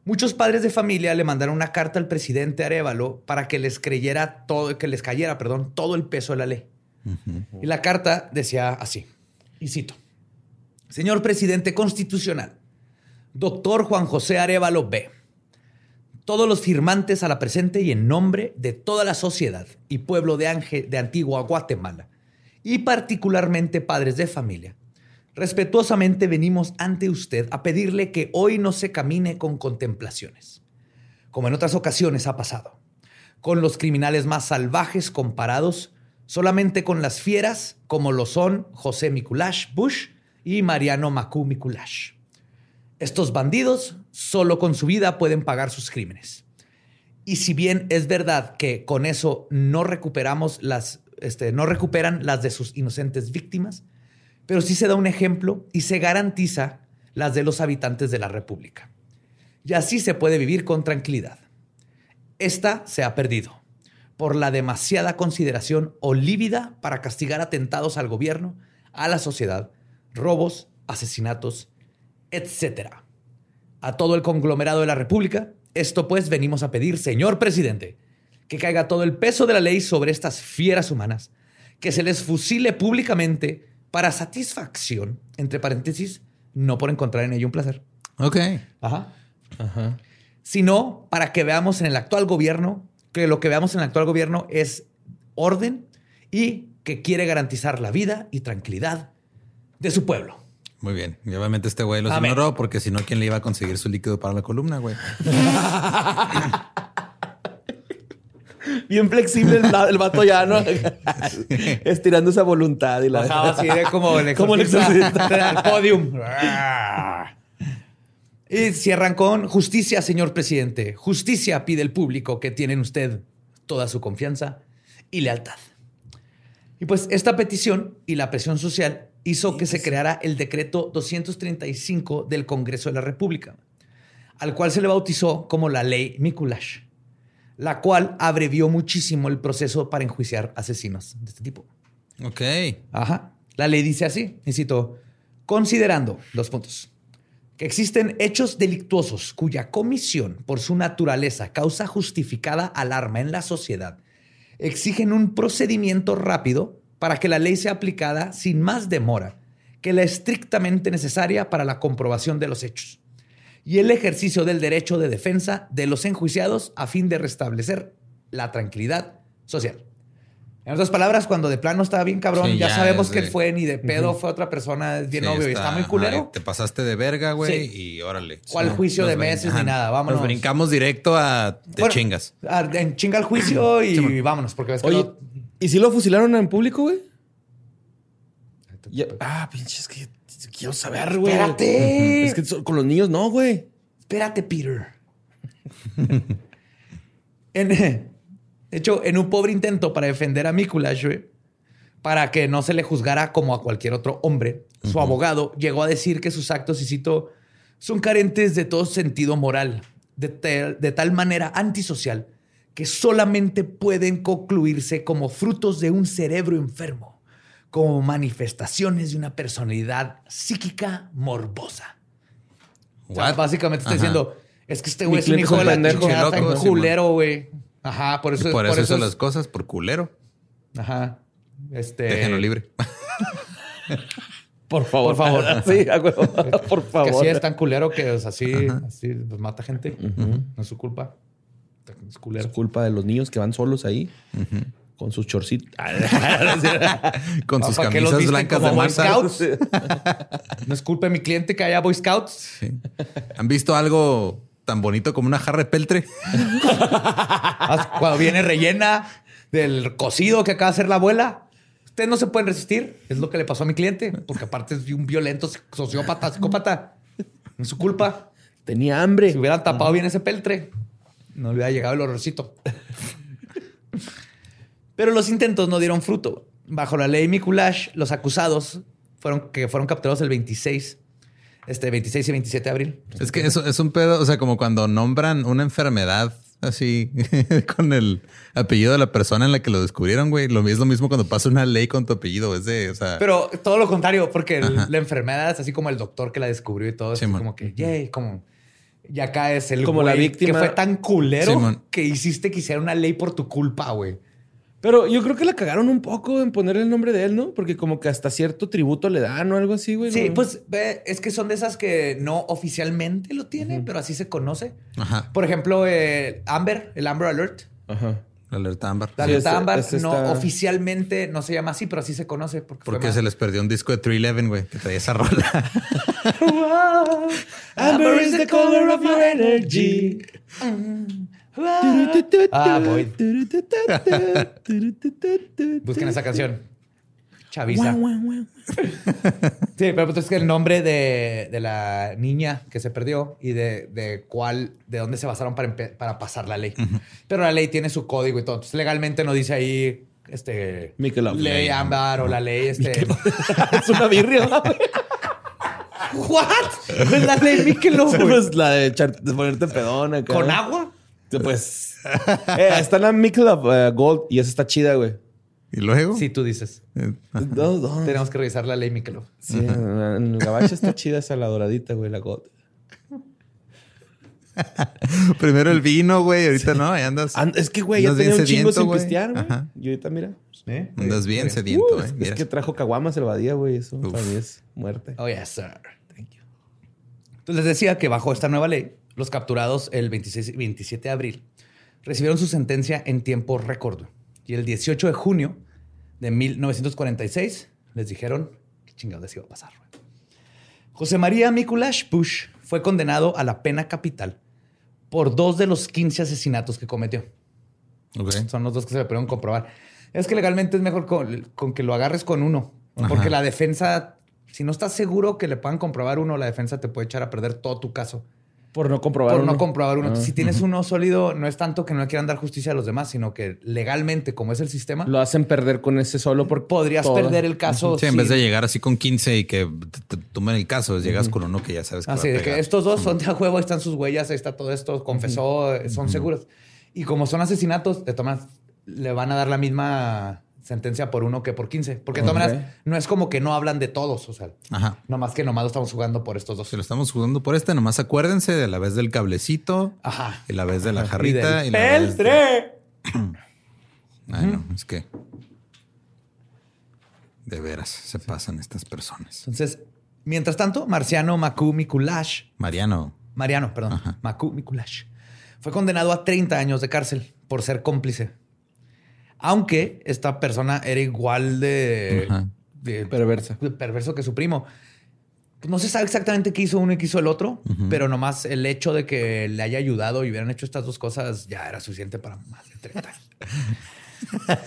B: Muchos padres de familia le mandaron una carta al presidente Arevalo para que les creyera todo, que les cayera, perdón, todo el peso de la ley. Y la carta decía así, y cito: Señor presidente constitucional, doctor Juan José Arevalo B. Todos los firmantes a la presente y en nombre de toda la sociedad y pueblo de, Ángel, de Antigua Guatemala, y particularmente padres de familia, respetuosamente venimos ante usted a pedirle que hoy no se camine con contemplaciones, como en otras ocasiones ha pasado, con los criminales más salvajes comparados solamente con las fieras como lo son José Mikulash Bush y Mariano Macu Mikulash. Estos bandidos solo con su vida pueden pagar sus crímenes. Y si bien es verdad que con eso no recuperamos las, este, no recuperan las de sus inocentes víctimas, pero sí se da un ejemplo y se garantiza las de los habitantes de la República. Y así se puede vivir con tranquilidad. Esta se ha perdido por la demasiada consideración o lívida para castigar atentados al gobierno, a la sociedad, robos, asesinatos, etc. A todo el conglomerado de la República, esto pues venimos a pedir, señor presidente, que caiga todo el peso de la ley sobre estas fieras humanas, que se les fusile públicamente para satisfacción, entre paréntesis, no por encontrar en ello un placer.
A: Ok.
B: Ajá. Sino para que veamos en el actual gobierno, que lo que veamos en el actual gobierno es orden y que quiere garantizar la vida y tranquilidad de su pueblo.
A: Muy bien. Y obviamente este güey los
B: Amén.
A: ignoró porque si no, ¿quién le iba a conseguir su líquido para la columna, güey?
C: Bien flexible el, el vato ya, ¿no? Estirando esa voluntad y la.
B: Bajaba así de como el
C: Como el
B: exorcista al podium. Y cierran con justicia, señor presidente. Justicia pide el público que tiene en usted toda su confianza y lealtad. Y pues esta petición y la presión social hizo que se creara el decreto 235 del Congreso de la República, al cual se le bautizó como la ley Mikulash, la cual abrevió muchísimo el proceso para enjuiciar asesinos de este tipo.
A: Ok.
B: Ajá. La ley dice así, cito, considerando los puntos, que existen hechos delictuosos cuya comisión por su naturaleza causa justificada alarma en la sociedad, exigen un procedimiento rápido para que la ley sea aplicada sin más demora que la estrictamente necesaria para la comprobación de los hechos y el ejercicio del derecho de defensa de los enjuiciados a fin de restablecer la tranquilidad social. En otras palabras, cuando de plano estaba bien cabrón,
A: Sí,
B: ya,
A: ya,
B: sabemos que
A: de-
B: fue ni de pedo, fue otra persona, es bien
A: Sí,
B: obvio, y está muy culero.
A: ajá, te pasaste de verga, güey,
B: Sí.
A: y órale.
B: ¿Cuál juicio de meses
A: ajá,
B: ni nada? Vámonos.
A: Nos brincamos directo a te
B: Bueno,
A: chingas.
B: ah, En chinga el juicio y vámonos, porque ves que
C: Oye,
B: no-
C: ¿y si lo fusilaron en público, güey? Ya- Ah, pinche, es que quiero saber, güey.
B: Espérate.
C: Es que con los niños no, güey.
B: Espérate, Peter. en, de hecho, en un pobre intento para defender a Mikulash, güey, para que no se le juzgara como a cualquier otro hombre, su abogado llegó a decir que sus actos, y cito, son carentes de todo sentido moral, de, tal- de tal manera antisocial, que solamente pueden concluirse como frutos de un cerebro enfermo, como manifestaciones de una personalidad psíquica morbosa. O sea, básicamente está
A: Ajá.
B: diciendo, es que este güey es un hijo de la
C: pendejo.
B: chingada,
A: Pinche loco,
B: tan
A: Simón.
B: culero, güey. Ajá, por eso
A: Y por eso hizo
B: es-
A: las cosas, por culero.
B: Ajá. Este,
A: Déjenlo libre.
C: Por favor.
B: Por favor.
C: sí. Por
B: Que
C: favor.
B: sí es tan culero que o sea, así, así pues, mata gente. No es su culpa. Es culero.
C: Es culpa de los niños que van solos ahí. Con sus chorcitos.
A: Con sus
B: ¿Para qué los
A: camisas blancas
B: como
A: de
B: Boy. Scouts? No es culpa de mi cliente que haya Boy Scouts.
A: Sí. ¿Han visto algo tan bonito como una jarra de peltre?
B: Ah, Cuando viene rellena del cocido que acaba de hacer la abuela. Ustedes no se pueden resistir. Es lo que le pasó a mi cliente. Porque aparte es un violento sociópata, psicópata. No es su culpa.
C: Tenía hambre.
B: Si hubieran tapado bien ese peltre, no le hubiera llegado el horrorcito. Pero los intentos no dieron fruto. Bajo la ley Mikulash, los acusados fueron, que fueron capturados el 26, este 26 y 27 de abril.
A: Es que eso es un pedo, o sea, como cuando nombran una enfermedad así con el apellido de la persona en la que lo descubrieron, güey. Lo es lo mismo cuando pasa una ley con tu apellido, es de, o sea,
B: Pero todo lo contrario, porque el- la enfermedad es así como el doctor que la descubrió y todo. Es
A: Simón.
B: como que, yay, como... Y acá es el
C: Como la
B: güey
C: víctima.
B: que fue tan culero
A: Simón.
B: que hiciste que hiciera una ley por tu culpa, güey.
C: Pero yo creo que la cagaron un poco en poner el nombre de él, ¿no? Porque como que hasta cierto tributo le dan o algo así, güey.
B: Sí,
C: ¿no?
B: pues ve, es que son de esas que no oficialmente lo tienen, pero así se conoce.
A: ajá.
B: Por ejemplo, eh, Amber, el Amber Alert,
C: Ajá.
A: La alerta ámbar.
B: La
C: Sí,
B: alerta ámbar
C: ese
B: no,
C: está-
B: oficialmente no se llama así, pero así se conoce. Porque,
A: Porque se les perdió un disco de 311, güey, que traía esa rola.
C: Amber is the color of your energy.
B: Ah, voy. Busquen esa canción. Chavisa. Sí, pero pues es que el nombre de, de la niña que se perdió y de, de cuál, de dónde se basaron para, para pasar la ley. Pero la ley tiene su código y todo. Entonces, legalmente no dice ahí este ley ámbar o la ley este.
C: es una birria.
B: ¿What? ¿Cuál es la ley Michelob, güey?
C: pues la de, echar- de ponerte pedón acá.
B: ¿Con agua?
C: Sí, Pues. eh, está la Michelob eh, Gold y esa está chida, güey.
A: y luego.
B: Sí, tú dices.
A: eh.
B: Tenemos que revisar la ley Michelob.
C: Sí, en el gabacho está chida esa la doradita, güey, la Gold.
A: Primero el vino, güey. Ahorita no, ahí andas.
C: And- es que, güey, ya
A: Andas bien
C: tenía un chingo
A: sediento,
C: sin pistear, güey. Y ahorita, mira.
B: ¿Eh?
A: Andas bien sediento,
C: Uh,
A: güey.
C: es, es que trajo caguamas el badía, güey. Eso para mí es muerte.
B: Oh, yes, sir. Thank you. Entonces les decía que bajo esta nueva ley, los capturados el 26, 27 de abril recibieron su sentencia en tiempo récord. Y el 18 de junio de 1946 les dijeron qué chingados les iba a pasar. José María Mikulash Bush fue condenado a la pena capital por dos de los 15 asesinatos que cometió. Son los dos que se le pudieron comprobar. Es que legalmente es mejor con, con que lo agarres con uno. Porque la defensa, si no estás seguro que le puedan comprobar uno, la defensa te puede echar a perder todo tu caso.
C: Por no comprobar.
B: por no
C: uno.
B: comprobar uno.
C: Ah.
B: Si tienes uno sólido, no es tanto que no le quieran dar justicia a los demás, sino que legalmente, como es el sistema,
C: Lo hacen perder con ese solo porque
B: podrías perder el caso.
A: Sí, en vez de llegar así con 15 y que te, te tomen el caso, llegas con uno que ya sabes que
B: Así
A: va a
B: de que estos dos son de a juego, ahí están sus huellas, ahí está todo esto, confesó, son seguros. Y como son asesinatos, de maneras, le van a dar la misma sentencia por uno que por 15. Porque de todas maneras, no es como que no hablan de todos, o sea,
A: Ajá.
B: nomás que nomás lo estamos jugando por estos dos.
A: Si lo estamos jugando por este, nomás acuérdense de la vez del cablecito
B: Ajá.
A: y la vez de la
B: Y
A: jarrita
B: del
A: y la vez de-. Ay, no, es que de veras se pasan estas personas.
B: Entonces, mientras tanto, Marciano Macu Mikulash
A: Mariano.
B: Mariano, perdón. Macu Mikulash, fue condenado a 30 años de cárcel por ser cómplice. Aunque esta persona era igual de, de
C: perversa.
B: de perverso que su primo. No se sabe exactamente qué hizo uno y qué hizo el otro, pero nomás el hecho de que le haya ayudado y hubieran hecho estas dos cosas ya era suficiente para más de 30 años.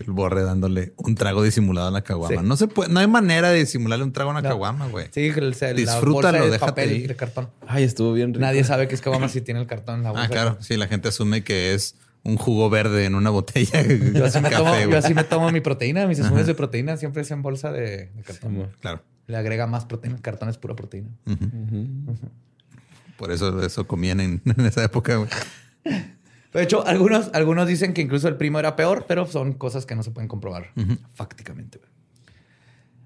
A: El borre dándole un trago disimulado a la caguama.
B: Sí.
A: No se puede, no hay manera de disimularle un trago a una
B: No.
A: caguama, güey.
B: Sí, el, el- la
A: Disfrútalo,
B: bolsa de
A: déjate
B: papel
A: ir.
B: de cartón.
C: Ay, estuvo bien rico.
B: Nadie sabe que es caguama si tiene el cartón en la bolsa.
A: Ah, claro. Sí, la gente asume que es un jugo verde en una botella.
B: Yo así, me tomo,
A: café,
B: yo
A: güey.
B: así me tomo mi proteína, mis insumos de proteína siempre es en bolsa de, de cartón.
A: Claro.
B: Le agrega más proteína. El cartón es pura proteína.
A: Por eso eso comían en, en esa época, güey.
B: De hecho, algunos, algunos dicen que incluso el primo era peor, pero son cosas que no se pueden comprobar fácticamente. güey.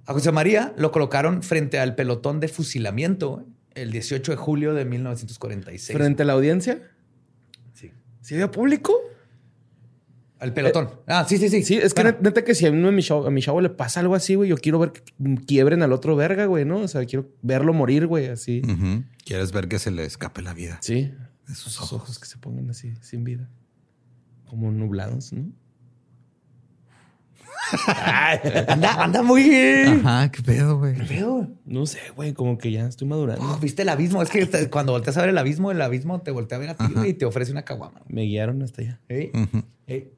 B: A José María lo colocaron frente al pelotón de fusilamiento el 18 de julio de 1946.
C: Frente a la audiencia.
B: Sí.
C: ¿Sí había público?
B: Al pelotón. ah, sí, sí, sí.
C: Sí, es que
B: Bueno,
C: neta que si a uno de mi chavo, a mi chavo le pasa algo así, güey, yo quiero ver que quiebren al otro verga, güey, ¿no? O sea, quiero verlo morir, güey, así.
A: Quieres ver que se le escape la vida.
C: Sí.
A: De sus
C: Sus
A: ojos.
C: ojos que se pongan así, sin vida. Como nublados, ¿no?
B: Anda, anda muy.
A: Ajá, qué pedo, güey.
B: Feo.
C: No sé, güey, como que ya estoy madurando.
B: Oh, ¿Viste el abismo? Es que te- cuando volteas a ver el abismo, el abismo te voltea a ver a ti güey, y te ofrece una caguama.
C: Me guiaron hasta allá.
B: ¿Eh? ¿Eh?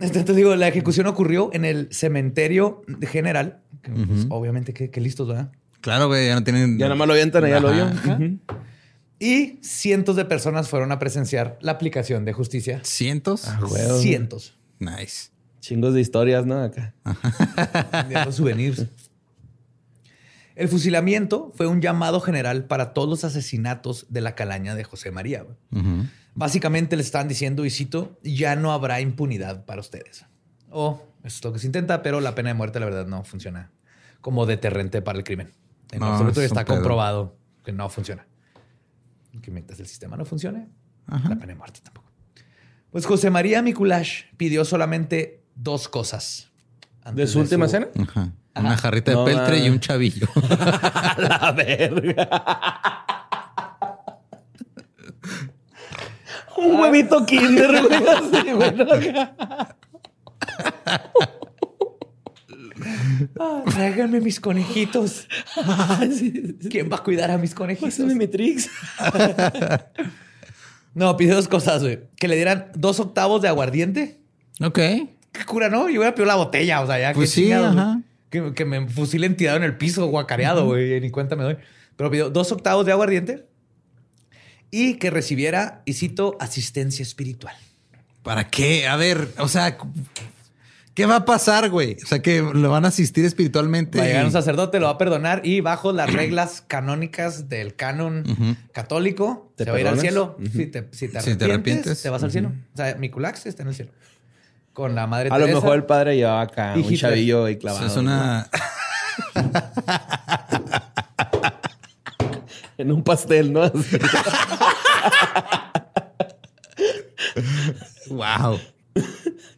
B: Entonces digo, la ejecución ocurrió en el cementerio general. que, pues, obviamente, que, listos, ¿verdad?
A: Claro, güey, ya no tienen.
C: Ya nada más lo avientan allá.
A: Ajá.
C: Ujú.
B: Y cientos de personas fueron a presenciar la aplicación de justicia.
A: ¿Cientos?
C: Ah.
B: Cientos.
A: Nice.
C: Chingos de historias, ¿no? Acá.
B: de los souvenirs. El fusilamiento fue un llamado general para todos los asesinatos de la calaña de José María. Básicamente le están diciendo, y cito, ya no habrá impunidad para ustedes. O eso es lo que se intenta, pero la pena de muerte, la verdad, no funciona como deterrente para el crimen. En
A: No,
B: absoluto
A: es
B: está
A: pedo.
B: comprobado que no funciona. Que mientras el sistema no funcione,
A: Ajá.
B: la pena de muerte tampoco. Pues José María Mikulash pidió solamente dos cosas.
C: ¿De su última cena?
A: Ajá. Una jarrita de
C: No,
A: peltre y un chavillo.
C: la verga. Un huevito kinder, güey. así, güey.
B: Ah, tráiganme mis conejitos. ¿Quién va a cuidar a mis conejitos?
C: Pásame mi tricks.
B: No, pide dos cosas, güey. Que le dieran dos octavos de aguardiente.
A: Ok.
B: Qué cura, ¿no? Yo hubiera pedido la botella, o sea, ya
A: Pues
B: qué
A: sí,
B: chingados,
A: ajá.
B: güey. Que, que me fusilen tirado en el piso, guacareado, güey. Ni cuenta me doy. Pero pidió dos octavos de aguardiente y que recibiera, y cito, asistencia espiritual.
A: ¿Para qué? A ver, o sea, ¿qué va a pasar, güey? O sea, que le van a asistir espiritualmente.
B: Va a llegar un sacerdote, lo va a perdonar y bajo las reglas canónicas del canon católico,
C: ¿Te
B: se va a ir al cielo. Si te, si te
A: Si te
B: arrepientes, te vas al cielo. O sea, Miculax está en el cielo. Con la madre
C: A lo mejor el padre llevaba acá
B: Y
C: un
B: Hitler.
C: chavillo y
A: O
C: clavado.
A: sea, es una.
C: En un pastel, ¿no? Así.
A: wow.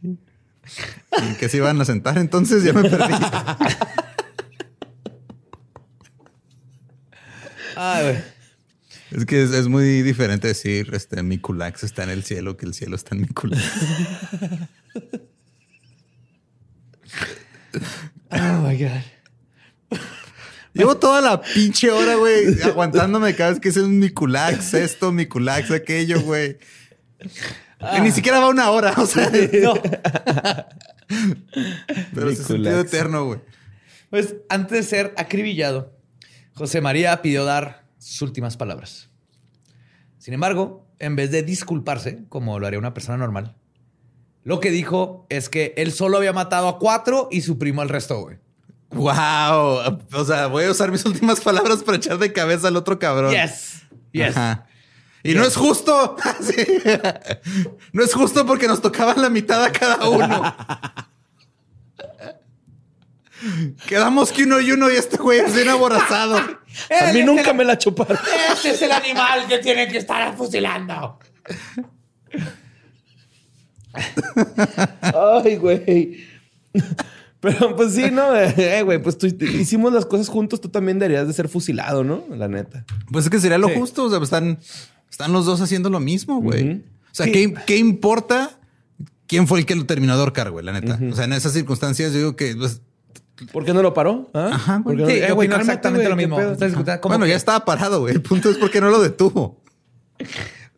A: ¿En qué se iban a sentar entonces? Ya me perdí.
B: Ay, güey.
A: Es que es, es muy diferente decir, este, mi culax está en el cielo que el cielo está en mi culax.
B: Oh my God.
A: Llevo toda la pinche hora, güey, aguantándome cada vez que es un mi culax esto, mi culax aquello, güey. Y ni siquiera va una hora, o sea.
B: No.
A: Pero es sentido eterno, güey.
B: Pues antes de ser acribillado, José María pidió dar sus últimas palabras. Sin embargo, en vez de disculparse, como lo haría una persona normal, lo que dijo es que él solo había matado a cuatro y su primo al resto, güey.
A: Wow. O sea, voy a usar mis últimas palabras para echar de cabeza al otro cabrón.
B: Yes. Yes.
A: Ajá. Y no es justo. Sí. No es justo porque nos tocaban la mitad a cada uno. Quedamos que uno y uno y este güey es bien aborazado.
C: A mí nunca me la chuparon.
B: Ese es el animal que tiene que estar fusilando.
C: Ay, güey. Pero pues sí, ¿no? Eh, güey, pues tú hicimos las cosas juntos, tú también deberías de ser fusilado, ¿no? La neta.
A: Pues es que sería lo
B: Sí.
A: justo. O sea, pues están, están los dos haciendo lo mismo, güey. O sea,
B: Sí.
A: ¿qué, qué importa quién fue el que lo terminó de ahorcar, güey? La neta. O sea, en esas circunstancias yo digo que pues,
C: ¿Por qué no lo paró? ¿Ah?
A: Ajá,
C: ¿Por
A: güey.
C: no-
B: Sí,
C: Eh, güey, cálmate,
B: exactamente
C: güey,
B: lo
C: ¿qué
B: mismo.
A: bueno,
B: que-
A: ya estaba parado, güey. El punto es por qué no lo detuvo.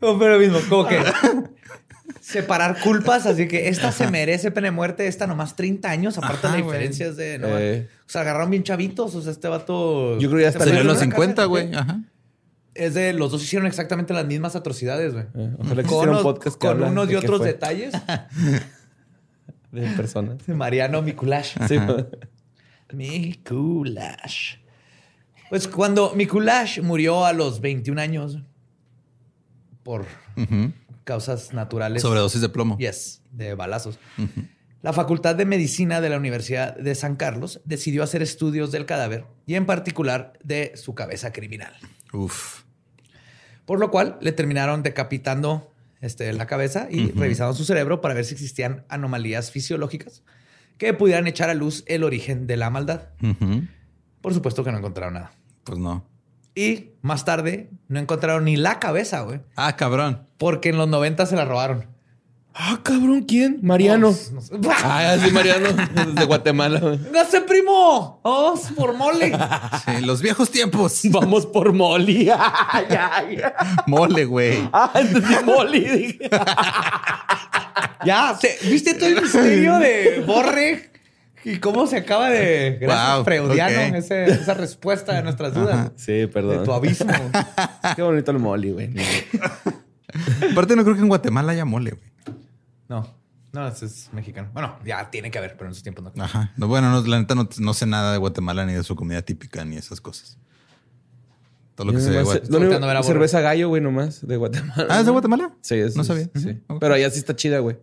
B: No, pero lo mismo, como que separar culpas, así que esta se merece pena de muerte, esta nomás 30 años, aparte
A: Ajá,
B: de diferencias de... no,
C: Eh.
B: O sea, agarraron bien chavitos, o sea, este vato...
C: Yo creo que ya está
A: los
B: en una
A: 50,
B: cárcel,
A: güey. Ajá.
B: Es de los dos hicieron exactamente las mismas atrocidades, güey.
C: Eh, ojalá que
B: Con,
C: un
B: unos-
C: podcast que
B: con unos y
C: de
B: otros
C: fue.
B: detalles.
C: De personas.
B: de Mariano Mikulash.
C: Sí.
B: Mikulash. Pues cuando Mikulash murió a los 21 años por causas naturales.
A: Sobredosis de plomo.
B: Yes, de balazos. La Facultad de Medicina de la Universidad de San Carlos decidió hacer estudios del cadáver y en particular de su cabeza criminal.
A: Uf.
B: Por lo cual le terminaron decapitando este, la cabeza y revisaron su cerebro para ver si existían anomalías fisiológicas que pudieran echar a luz el origen de la maldad. Por supuesto que no encontraron nada.
A: Pues no.
B: Y más tarde no encontraron ni la cabeza, güey,
A: Ah, cabrón.
B: porque en los 90 se la robaron.
C: Ah, cabrón, ¿quién? Mariano.
B: No, no-
C: Ah, sí, Mariano. De Guatemala. güey.
B: ¡Véngase, primo! ¡Vamos por mole!
A: Sí, los viejos tiempos.
C: Vamos por Molly. ya, ya.
A: Mole, güey.
C: Ah, entendí dije.
B: ya, se- ¿viste todo el misterio de Borre? ¿Y cómo se acaba de... Gracias,
A: Wow,
B: Freudiano, ese- esa respuesta de nuestras dudas.
C: Sí,
B: De
C: perdón.
B: tu abismo.
C: Qué bonito el Molly, güey.
A: Aparte, no creo que en Guatemala haya mole, güey.
B: No, no, ese es mexicano. Bueno, ya tiene que haber, pero en esos tiempos no.
A: Ajá. No, bueno, no, la neta no, no sé nada de Guatemala ni de su comida típica ni esas cosas. Todo lo que
B: ver a Borre.
C: cerveza gallo, güey, nomás, de Guatemala.
A: Ah, ¿es de Guatemala?
C: Sí, es,
A: No sabía.
C: Sí. Pero allá sí está chida, güey.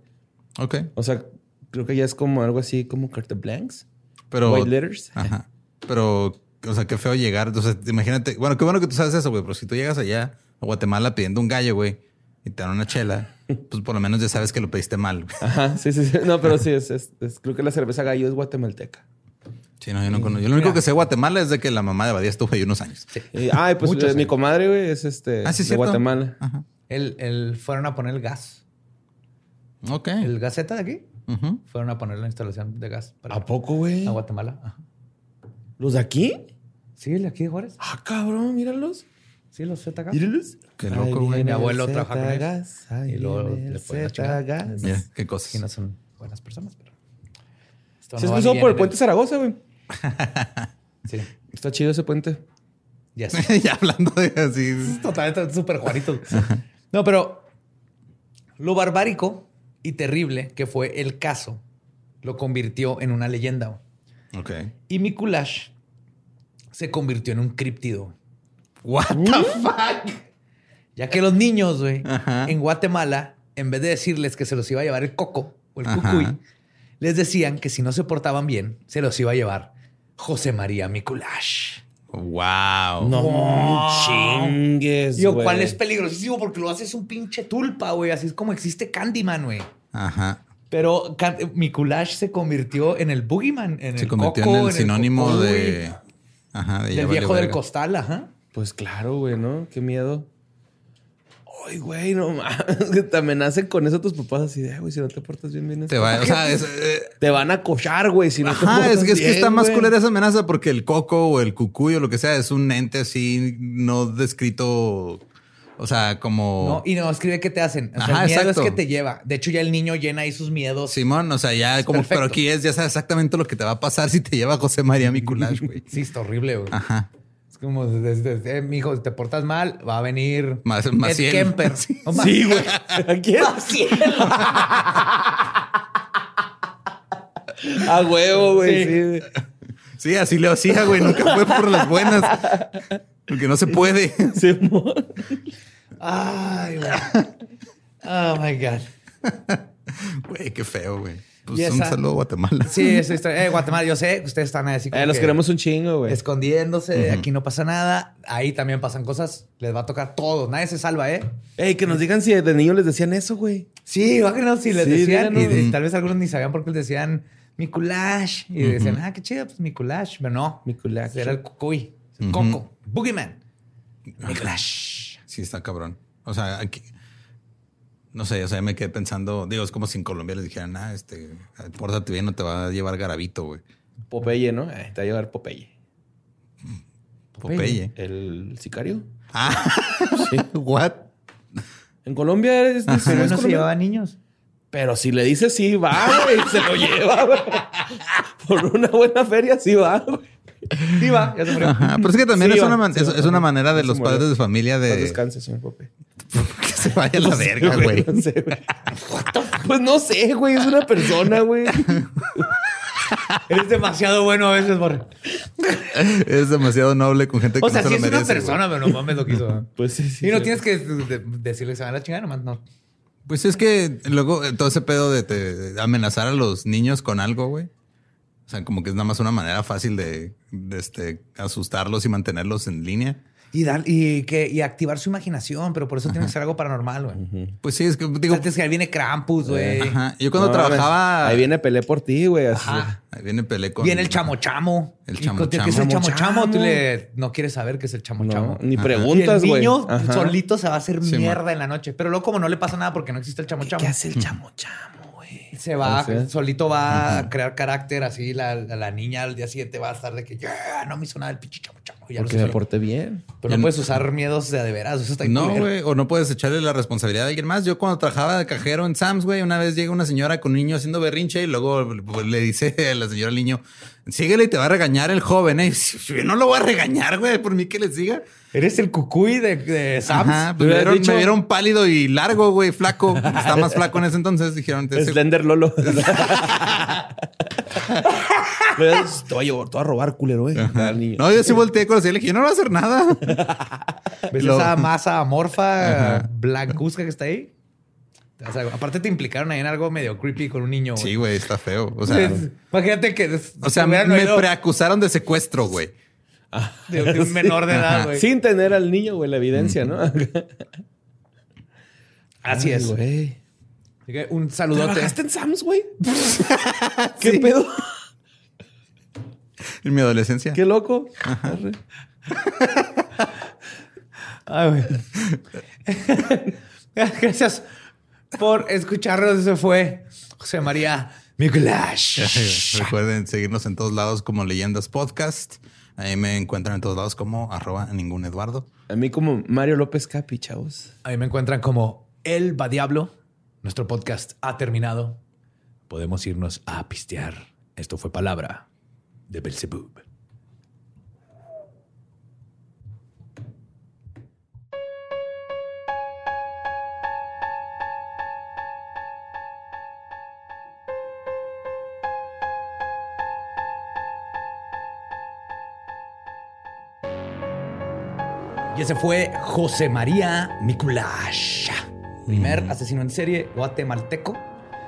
A: Ok.
C: O sea, creo que ya es como algo así como carte blancs.
A: Pero.
C: White letters.
A: Ajá. Pero, o sea, qué feo llegar. O sea, imagínate. Bueno, qué bueno que tú sabes eso, güey. Pero si tú llegas allá a Guatemala pidiendo un gallo, güey, y te dan una chela, pues por lo menos ya sabes que lo pediste mal.
C: Ajá, sí, sí, sí. No, pero sí, es, es- es- creo que la cerveza gallo es guatemalteca.
A: Sí, no, yo no conozco. Yo lo único que sé de Guatemala es de que la mamá de Badía estuvo ahí unos años.
C: Y, ay, pues
B: Muchos
C: eh, mi
B: años.
C: comadre, güey, es este
A: Ah, sí,
C: de
A: cierto.
C: Guatemala.
A: Ajá.
B: El, el- fueron a poner el gas.
A: Ok.
B: El gaceta de aquí.
A: Ujú.
B: Fueron a poner la instalación de gas para
C: ¿A poco, güey?
B: a Guatemala. Ajá.
C: ¿Los de aquí?
B: Sí, el de aquí de Juárez.
C: Ah, cabrón, míralos.
B: Sí, los Z gas.
C: Míralos.
A: Qué loco, güey.
B: Mi abuelo
C: el
B: trabaja con
C: Zetagas, ahí
B: Y luego le ponen la.
A: Mira, qué cosas.
B: no son buenas personas, pero. Esto
C: Sí,
B: no
C: es
B: ni
C: por el puente
B: en
C: Zaragoza, güey.
B: Sí,
C: Está chido ese puente.
B: ya sé.
A: ya hablando de así.
B: Totalmente súper Juanito. No, pero lo barbárico y terrible que fue el caso lo convirtió en una leyenda. güey.
A: Ok.
B: Y Mikulash se convirtió en un críptido.
A: What the fuck?
B: Ya que los niños, güey, en Guatemala, en vez de decirles que se los iba a llevar el coco o el
A: Ajá.
B: cucuy, les decían que si no se portaban bien, se los iba a llevar José María Mikulash.
A: Wow.
C: No chingues,
B: Yo. ¿cuál es peligrosísimo? Porque lo haces un pinche tulpa, güey. Así es como existe Candyman, güey.
A: Ajá.
B: Pero Mikulash se convirtió en el boogeyman, en
A: Se
B: el
A: convirtió
B: coco,
A: en el sinónimo
B: cucuy,
A: de. Ajá, de
B: del viejo del costal, ajá.
C: Pues claro, güey, ¿no? Qué miedo. Ay, güey, no mames. Que te amenacen con eso tus papás así de, "Ay, güey, si no te portas bien, bien.
A: Te va, o sea, es, eh,
C: Te van a cochar, güey, si no te portas
A: es, que- es que está más culera esa amenaza porque el coco o el cucuy o lo que sea es un ente así no descrito, o sea, como...
B: No, y no, escribe qué te hacen. O sea,
A: Ajá,
B: el miedo
A: exacto.
B: es que te lleva. De hecho, ya el niño llena ahí sus miedos.
A: Simón, o sea, ya como,
B: perfecto.
A: pero aquí es, ya sabes exactamente lo que te va a pasar si te lleva José María Mikulash, güey.
B: Sí, está horrible, güey.
A: Ajá.
B: Como, desde, eh, mijo, si te portas mal, va a venir
A: Más-
B: Ed
A: Maciel.
B: Kemper.
A: Sí.
B: O Maciel.
C: Sí, güey. ¿A quién? A huevo, güey.
B: Sí.
C: Sí. güey.
A: Sí, así le hacía, güey. Nunca fue por las buenas. Porque no se puede.
C: Simón.
B: Ay, güey. Oh, my God.
A: Güey, qué feo, güey. Pues
B: Y
A: un
B: esa-
A: saludo a Guatemala.
B: Sí, esa historia. Eh, Guatemala, yo sé que ustedes están así como
C: Eh, los
B: que
C: queremos un chingo, güey.
B: escondiéndose. Aquí no pasa nada. Ahí también pasan cosas. Les va a tocar todo. Nadie se salva, ¿eh?
C: Ey, que nos digan si de niños les decían eso, güey.
B: Sí, bájenos si les
C: Sí,
B: decían.
C: Díganos.
B: tal vez algunos ni sabían por qué les decían Mikulash. Y decían, ah, qué chido, pues Mikulash. Pero no.
C: Mikulash.
B: Era el cucuy, el
A: Ujú.
B: coco, Boogeyman. Mikulash.
A: Sí, está cabrón. O sea, aquí. No sé, o sea, me quedé pensando, digo, es como si en Colombia les dijeran, ah, este, pórtate bien, no te va a llevar garabito, güey.
C: Popeye, ¿no? Eh, te va a llevar Popeye.
A: Popeye.
C: ¿El sicario?
A: Ah,
C: Sí.
A: what?
C: En Colombia es... es-
B: Pero
C: es
B: no se llevaba niños.
C: Pero si le dices sí, va, güey. se lo lleva, güey. Por una buena feria, sí va, güey.
B: Sí, va, ya se murió.
A: Ajá, pero es que también
C: Sí,
A: es,
C: va,
A: una
C: sí,
A: es,
C: va.
A: es una manera de los padres de familia de
C: descanse, señor Popeye.
A: se vaya a la verga, güey.
C: No sé, güey. Pues no sé, güey. Es una persona, güey.
B: Eres demasiado bueno a veces, Borre.
A: Es demasiado noble con gente que
B: O sea,
A: no
B: sí
A: se
B: es
A: lo
B: una
A: merece.
B: persona, pero no mames lo que hizo.
C: Pues sí, sí.
B: Y no
C: sí.
B: tienes que de- decirle que se van a la chingada, nomás no.
A: Pues es que luego eh, todo ese pedo de, te- de amenazar a los niños con algo, güey. O sea, como que es nada más una manera fácil de, de, este, asustarlos y mantenerlos en línea.
B: Y, dar, y, que, y activar su imaginación, pero por eso tiene que ser algo paranormal, güey.
A: Pues sí, es que
B: Digo, Antes que ahí viene Krampus, güey.
A: ajá. Yo cuando
C: No,
A: trabajaba.
C: Ahí viene Pelé por ti, güey.
B: Ajá.
A: Ahí viene Pelé con.
B: Viene el chamo chamo.
A: El chamo
B: con- ¿Qué es el
C: chamo.
B: chamo chamo? Tú
C: Chamo.
B: le, no quieres saber qué es el chamo
C: No,
B: chamo.
C: ni preguntas,
B: y el
C: güey.
B: niño
C: Ajá.
B: solito se va a hacer
A: Sí,
B: mierda en la noche. Pero luego como no le pasa nada porque no existe el chamo chamo.
C: ¿Qué hace el chamo chamo, güey?
B: Se va,
C: O sea.
B: solito va a crear carácter así. La, la niña al día siguiente va a estar de que ya no me hizo nada el pinche chamo chamo. Ya
C: Porque
B: yo.
C: porté bien.
B: Pero
A: Ya
B: no
A: no-
B: puedes usar miedos de a de veras. Eso está
A: No, güey, o no puedes echarle la responsabilidad a alguien más. Yo cuando trabajaba de cajero en Sam's, güey, una vez llega una señora con un niño haciendo berrinche y luego pues, le dice a la señora al niño, síguele y te va a regañar el joven, ¿eh? Yo no lo voy a regañar, güey, por mí que le siga.
B: Eres el cucuy de, de Sam's.
A: Ajá, pues me, vieron,
C: dicho-
A: me vieron pálido y largo, güey, flaco. Estaba más flaco en ese entonces. Dijeron, ese-
C: Slender Lolo. Te voy a llevar, te voy a robar, culero, güey.
A: No, yo sí volteé con la y le dije, yo no voy a hacer nada.
B: ¿Ves
A: Lo-
B: esa masa amorfa blancuzca que está ahí? O sea, aparte te implicaron ahí en algo medio creepy con un niño.
A: Sí, güey, está feo. O sea,
B: Imagínate que
A: o sea me,
B: oído
A: preacusaron de secuestro, güey.
B: De, de un menor de edad, güey.
C: Sin tener al niño, güey, la evidencia, ¿no?
B: Así
C: Ay,
B: es.
C: güey.
B: Así que Un saludote.
C: ¿Trabajaste en Sam's, güey? ¿Qué pedo?
A: En mi adolescencia.
C: Qué loco.
B: Ay, güey. Gracias por escucharnos. Eso fue José María Mikulash.
A: Recuerden seguirnos en todos lados como Leyendas Podcast. Ahí me encuentran en todos lados como arroba ningún Eduardo.
C: A mí como Mario López Capi, chavos.
B: Ahí me encuentran como El Va Diablo. Nuestro podcast ha terminado. Podemos irnos a pistear. Esto fue palabra de Belzebub. Y ese fue José María Mikulash, primer asesino en serie guatemalteco.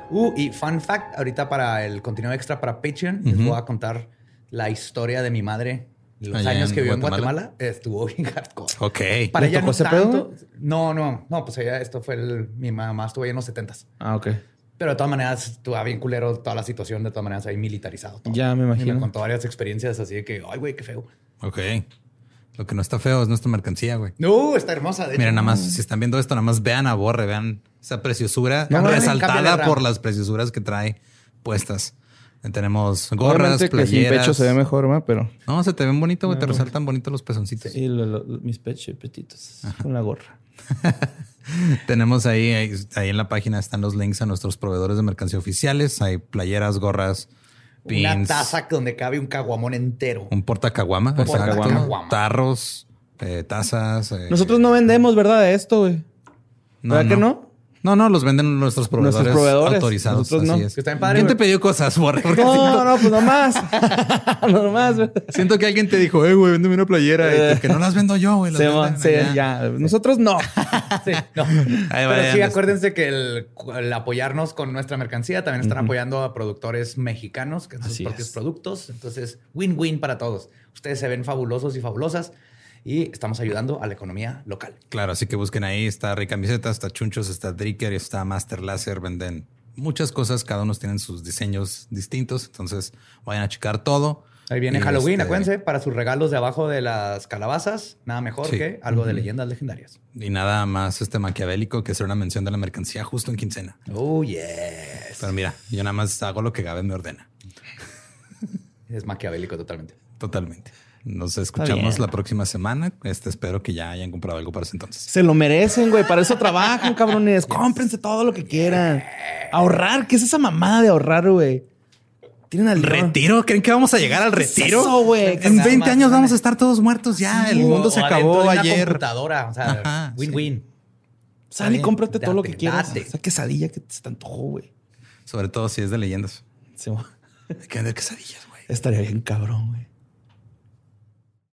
B: Uh, y fun fact, ahorita para el contenido extra para Patreon, les voy a contar la historia de mi madre. Los
A: Allá
B: años que vivió en
A: Guatemala.
B: Estuvo bien hardcore.
A: Ok.
B: Para
C: ¿Le
B: ella
C: tocó
B: no
C: ese
B: tanto.
C: pedo?
B: No, no, no, pues ella, esto fue el, mi mamá estuvo ahí en los 70s.
C: Ah, ok.
B: Pero de todas maneras, estuvo bien culero toda la situación, de todas maneras ahí militarizado. todo.
C: Ya me
B: Y
C: imagino.
B: me contó varias experiencias así de que, ay, güey, qué feo.
A: Ok. Lo que no está feo es nuestra mercancía, güey.
B: No, está hermosa. De
A: Miren,
B: hecho.
A: nada más, si están viendo esto, nada más vean a Borre, vean esa preciosura
B: No,
A: resaltada por las preciosuras que trae puestas. Tenemos gorras,
C: Obviamente que sin
A: playeras.
C: pecho se ve mejor, ¿va? Pero...
A: No, se te ven bonito, güey. Te resaltan bonito los pezoncitos.
C: Y lo- lo- mis pechos petitos con la gorra.
A: Tenemos ahí, ahí, ahí en la página están los links a nuestros proveedores de mercancía oficiales. Hay playeras, gorras,
B: Una taza donde cabe un caguamón entero.
A: un portacaguama, exacto,
B: Portacaguama.
A: tarros, eh, tazas. eh,
C: Nosotros no vendemos, ¿verdad? De esto, güey. ¿Verdad que no?
A: No, no, los venden nuestros proveedores,
C: Nuestros proveedores.
A: autorizados.
C: Nosotros
A: así
C: no.
A: es.
B: Que está bien padre,
A: ¿Quién te pidió cosas, Borre?
C: No,
A: siento,
C: no, pues nomás. nomás.
A: siento que alguien te dijo, eh, güey, véndeme una playera. Y que no las vendo yo, güey.
C: Sí, sí,
A: allá".
C: ya. Nosotros no.
B: Sí, no.
A: Ahí
B: Pero
A: vayan,
B: sí,
A: este.
B: acuérdense que el, el apoyarnos con nuestra mercancía también están apoyando a productores mexicanos que hacen sus propios
C: es.
B: productos. Entonces, win-win para todos. Ustedes se ven fabulosos y fabulosas y estamos ayudando a la economía local.
A: Claro, así que busquen ahí. Está Rey Camiseta, está Chunchos, está Dricker, está Master Laser. Venden muchas cosas. Cada uno tienen sus diseños distintos. Entonces vayan a checar todo.
B: Ahí viene
A: Y,
B: Halloween,
A: este,
B: acuérdense, para sus regalos de abajo de las calabazas. Nada mejor
A: Sí.
B: que algo de leyendas legendarias.
A: Y nada más este maquiavélico que hacer una mención de la mercancía justo en quincena.
B: Oh, yes.
A: Pero mira, yo nada más hago lo que Gabe me ordena.
B: Es maquiavélico totalmente.
A: Totalmente. Nos escuchamos la próxima semana. Este espero que ya hayan comprado algo para ese entonces.
C: Se lo merecen, güey. Para eso trabajan, cabrones. Cómprense todo lo que quieran. Ahorrar. ¿Qué es esa mamada de ahorrar, güey? Tienen al
A: ¿Retiro? ¿Creen que vamos a llegar al
C: ¿Qué es
A: retiro?
C: eso, güey?
A: En
B: Nada
A: 20
B: más,
A: años vamos a estar todos muertos ya. El mundo se
B: O
A: acabó
B: de una
A: ayer.
B: computadora. O sea, win-win.
C: Sal y cómprate todo lo que quieras.
B: date.
C: Esa quesadilla que se te antojó, güey.
A: Sobre todo si es de leyendas.
C: Se-
A: Hay que vender quesadillas, güey.
C: Estaría bien cabrón, güey.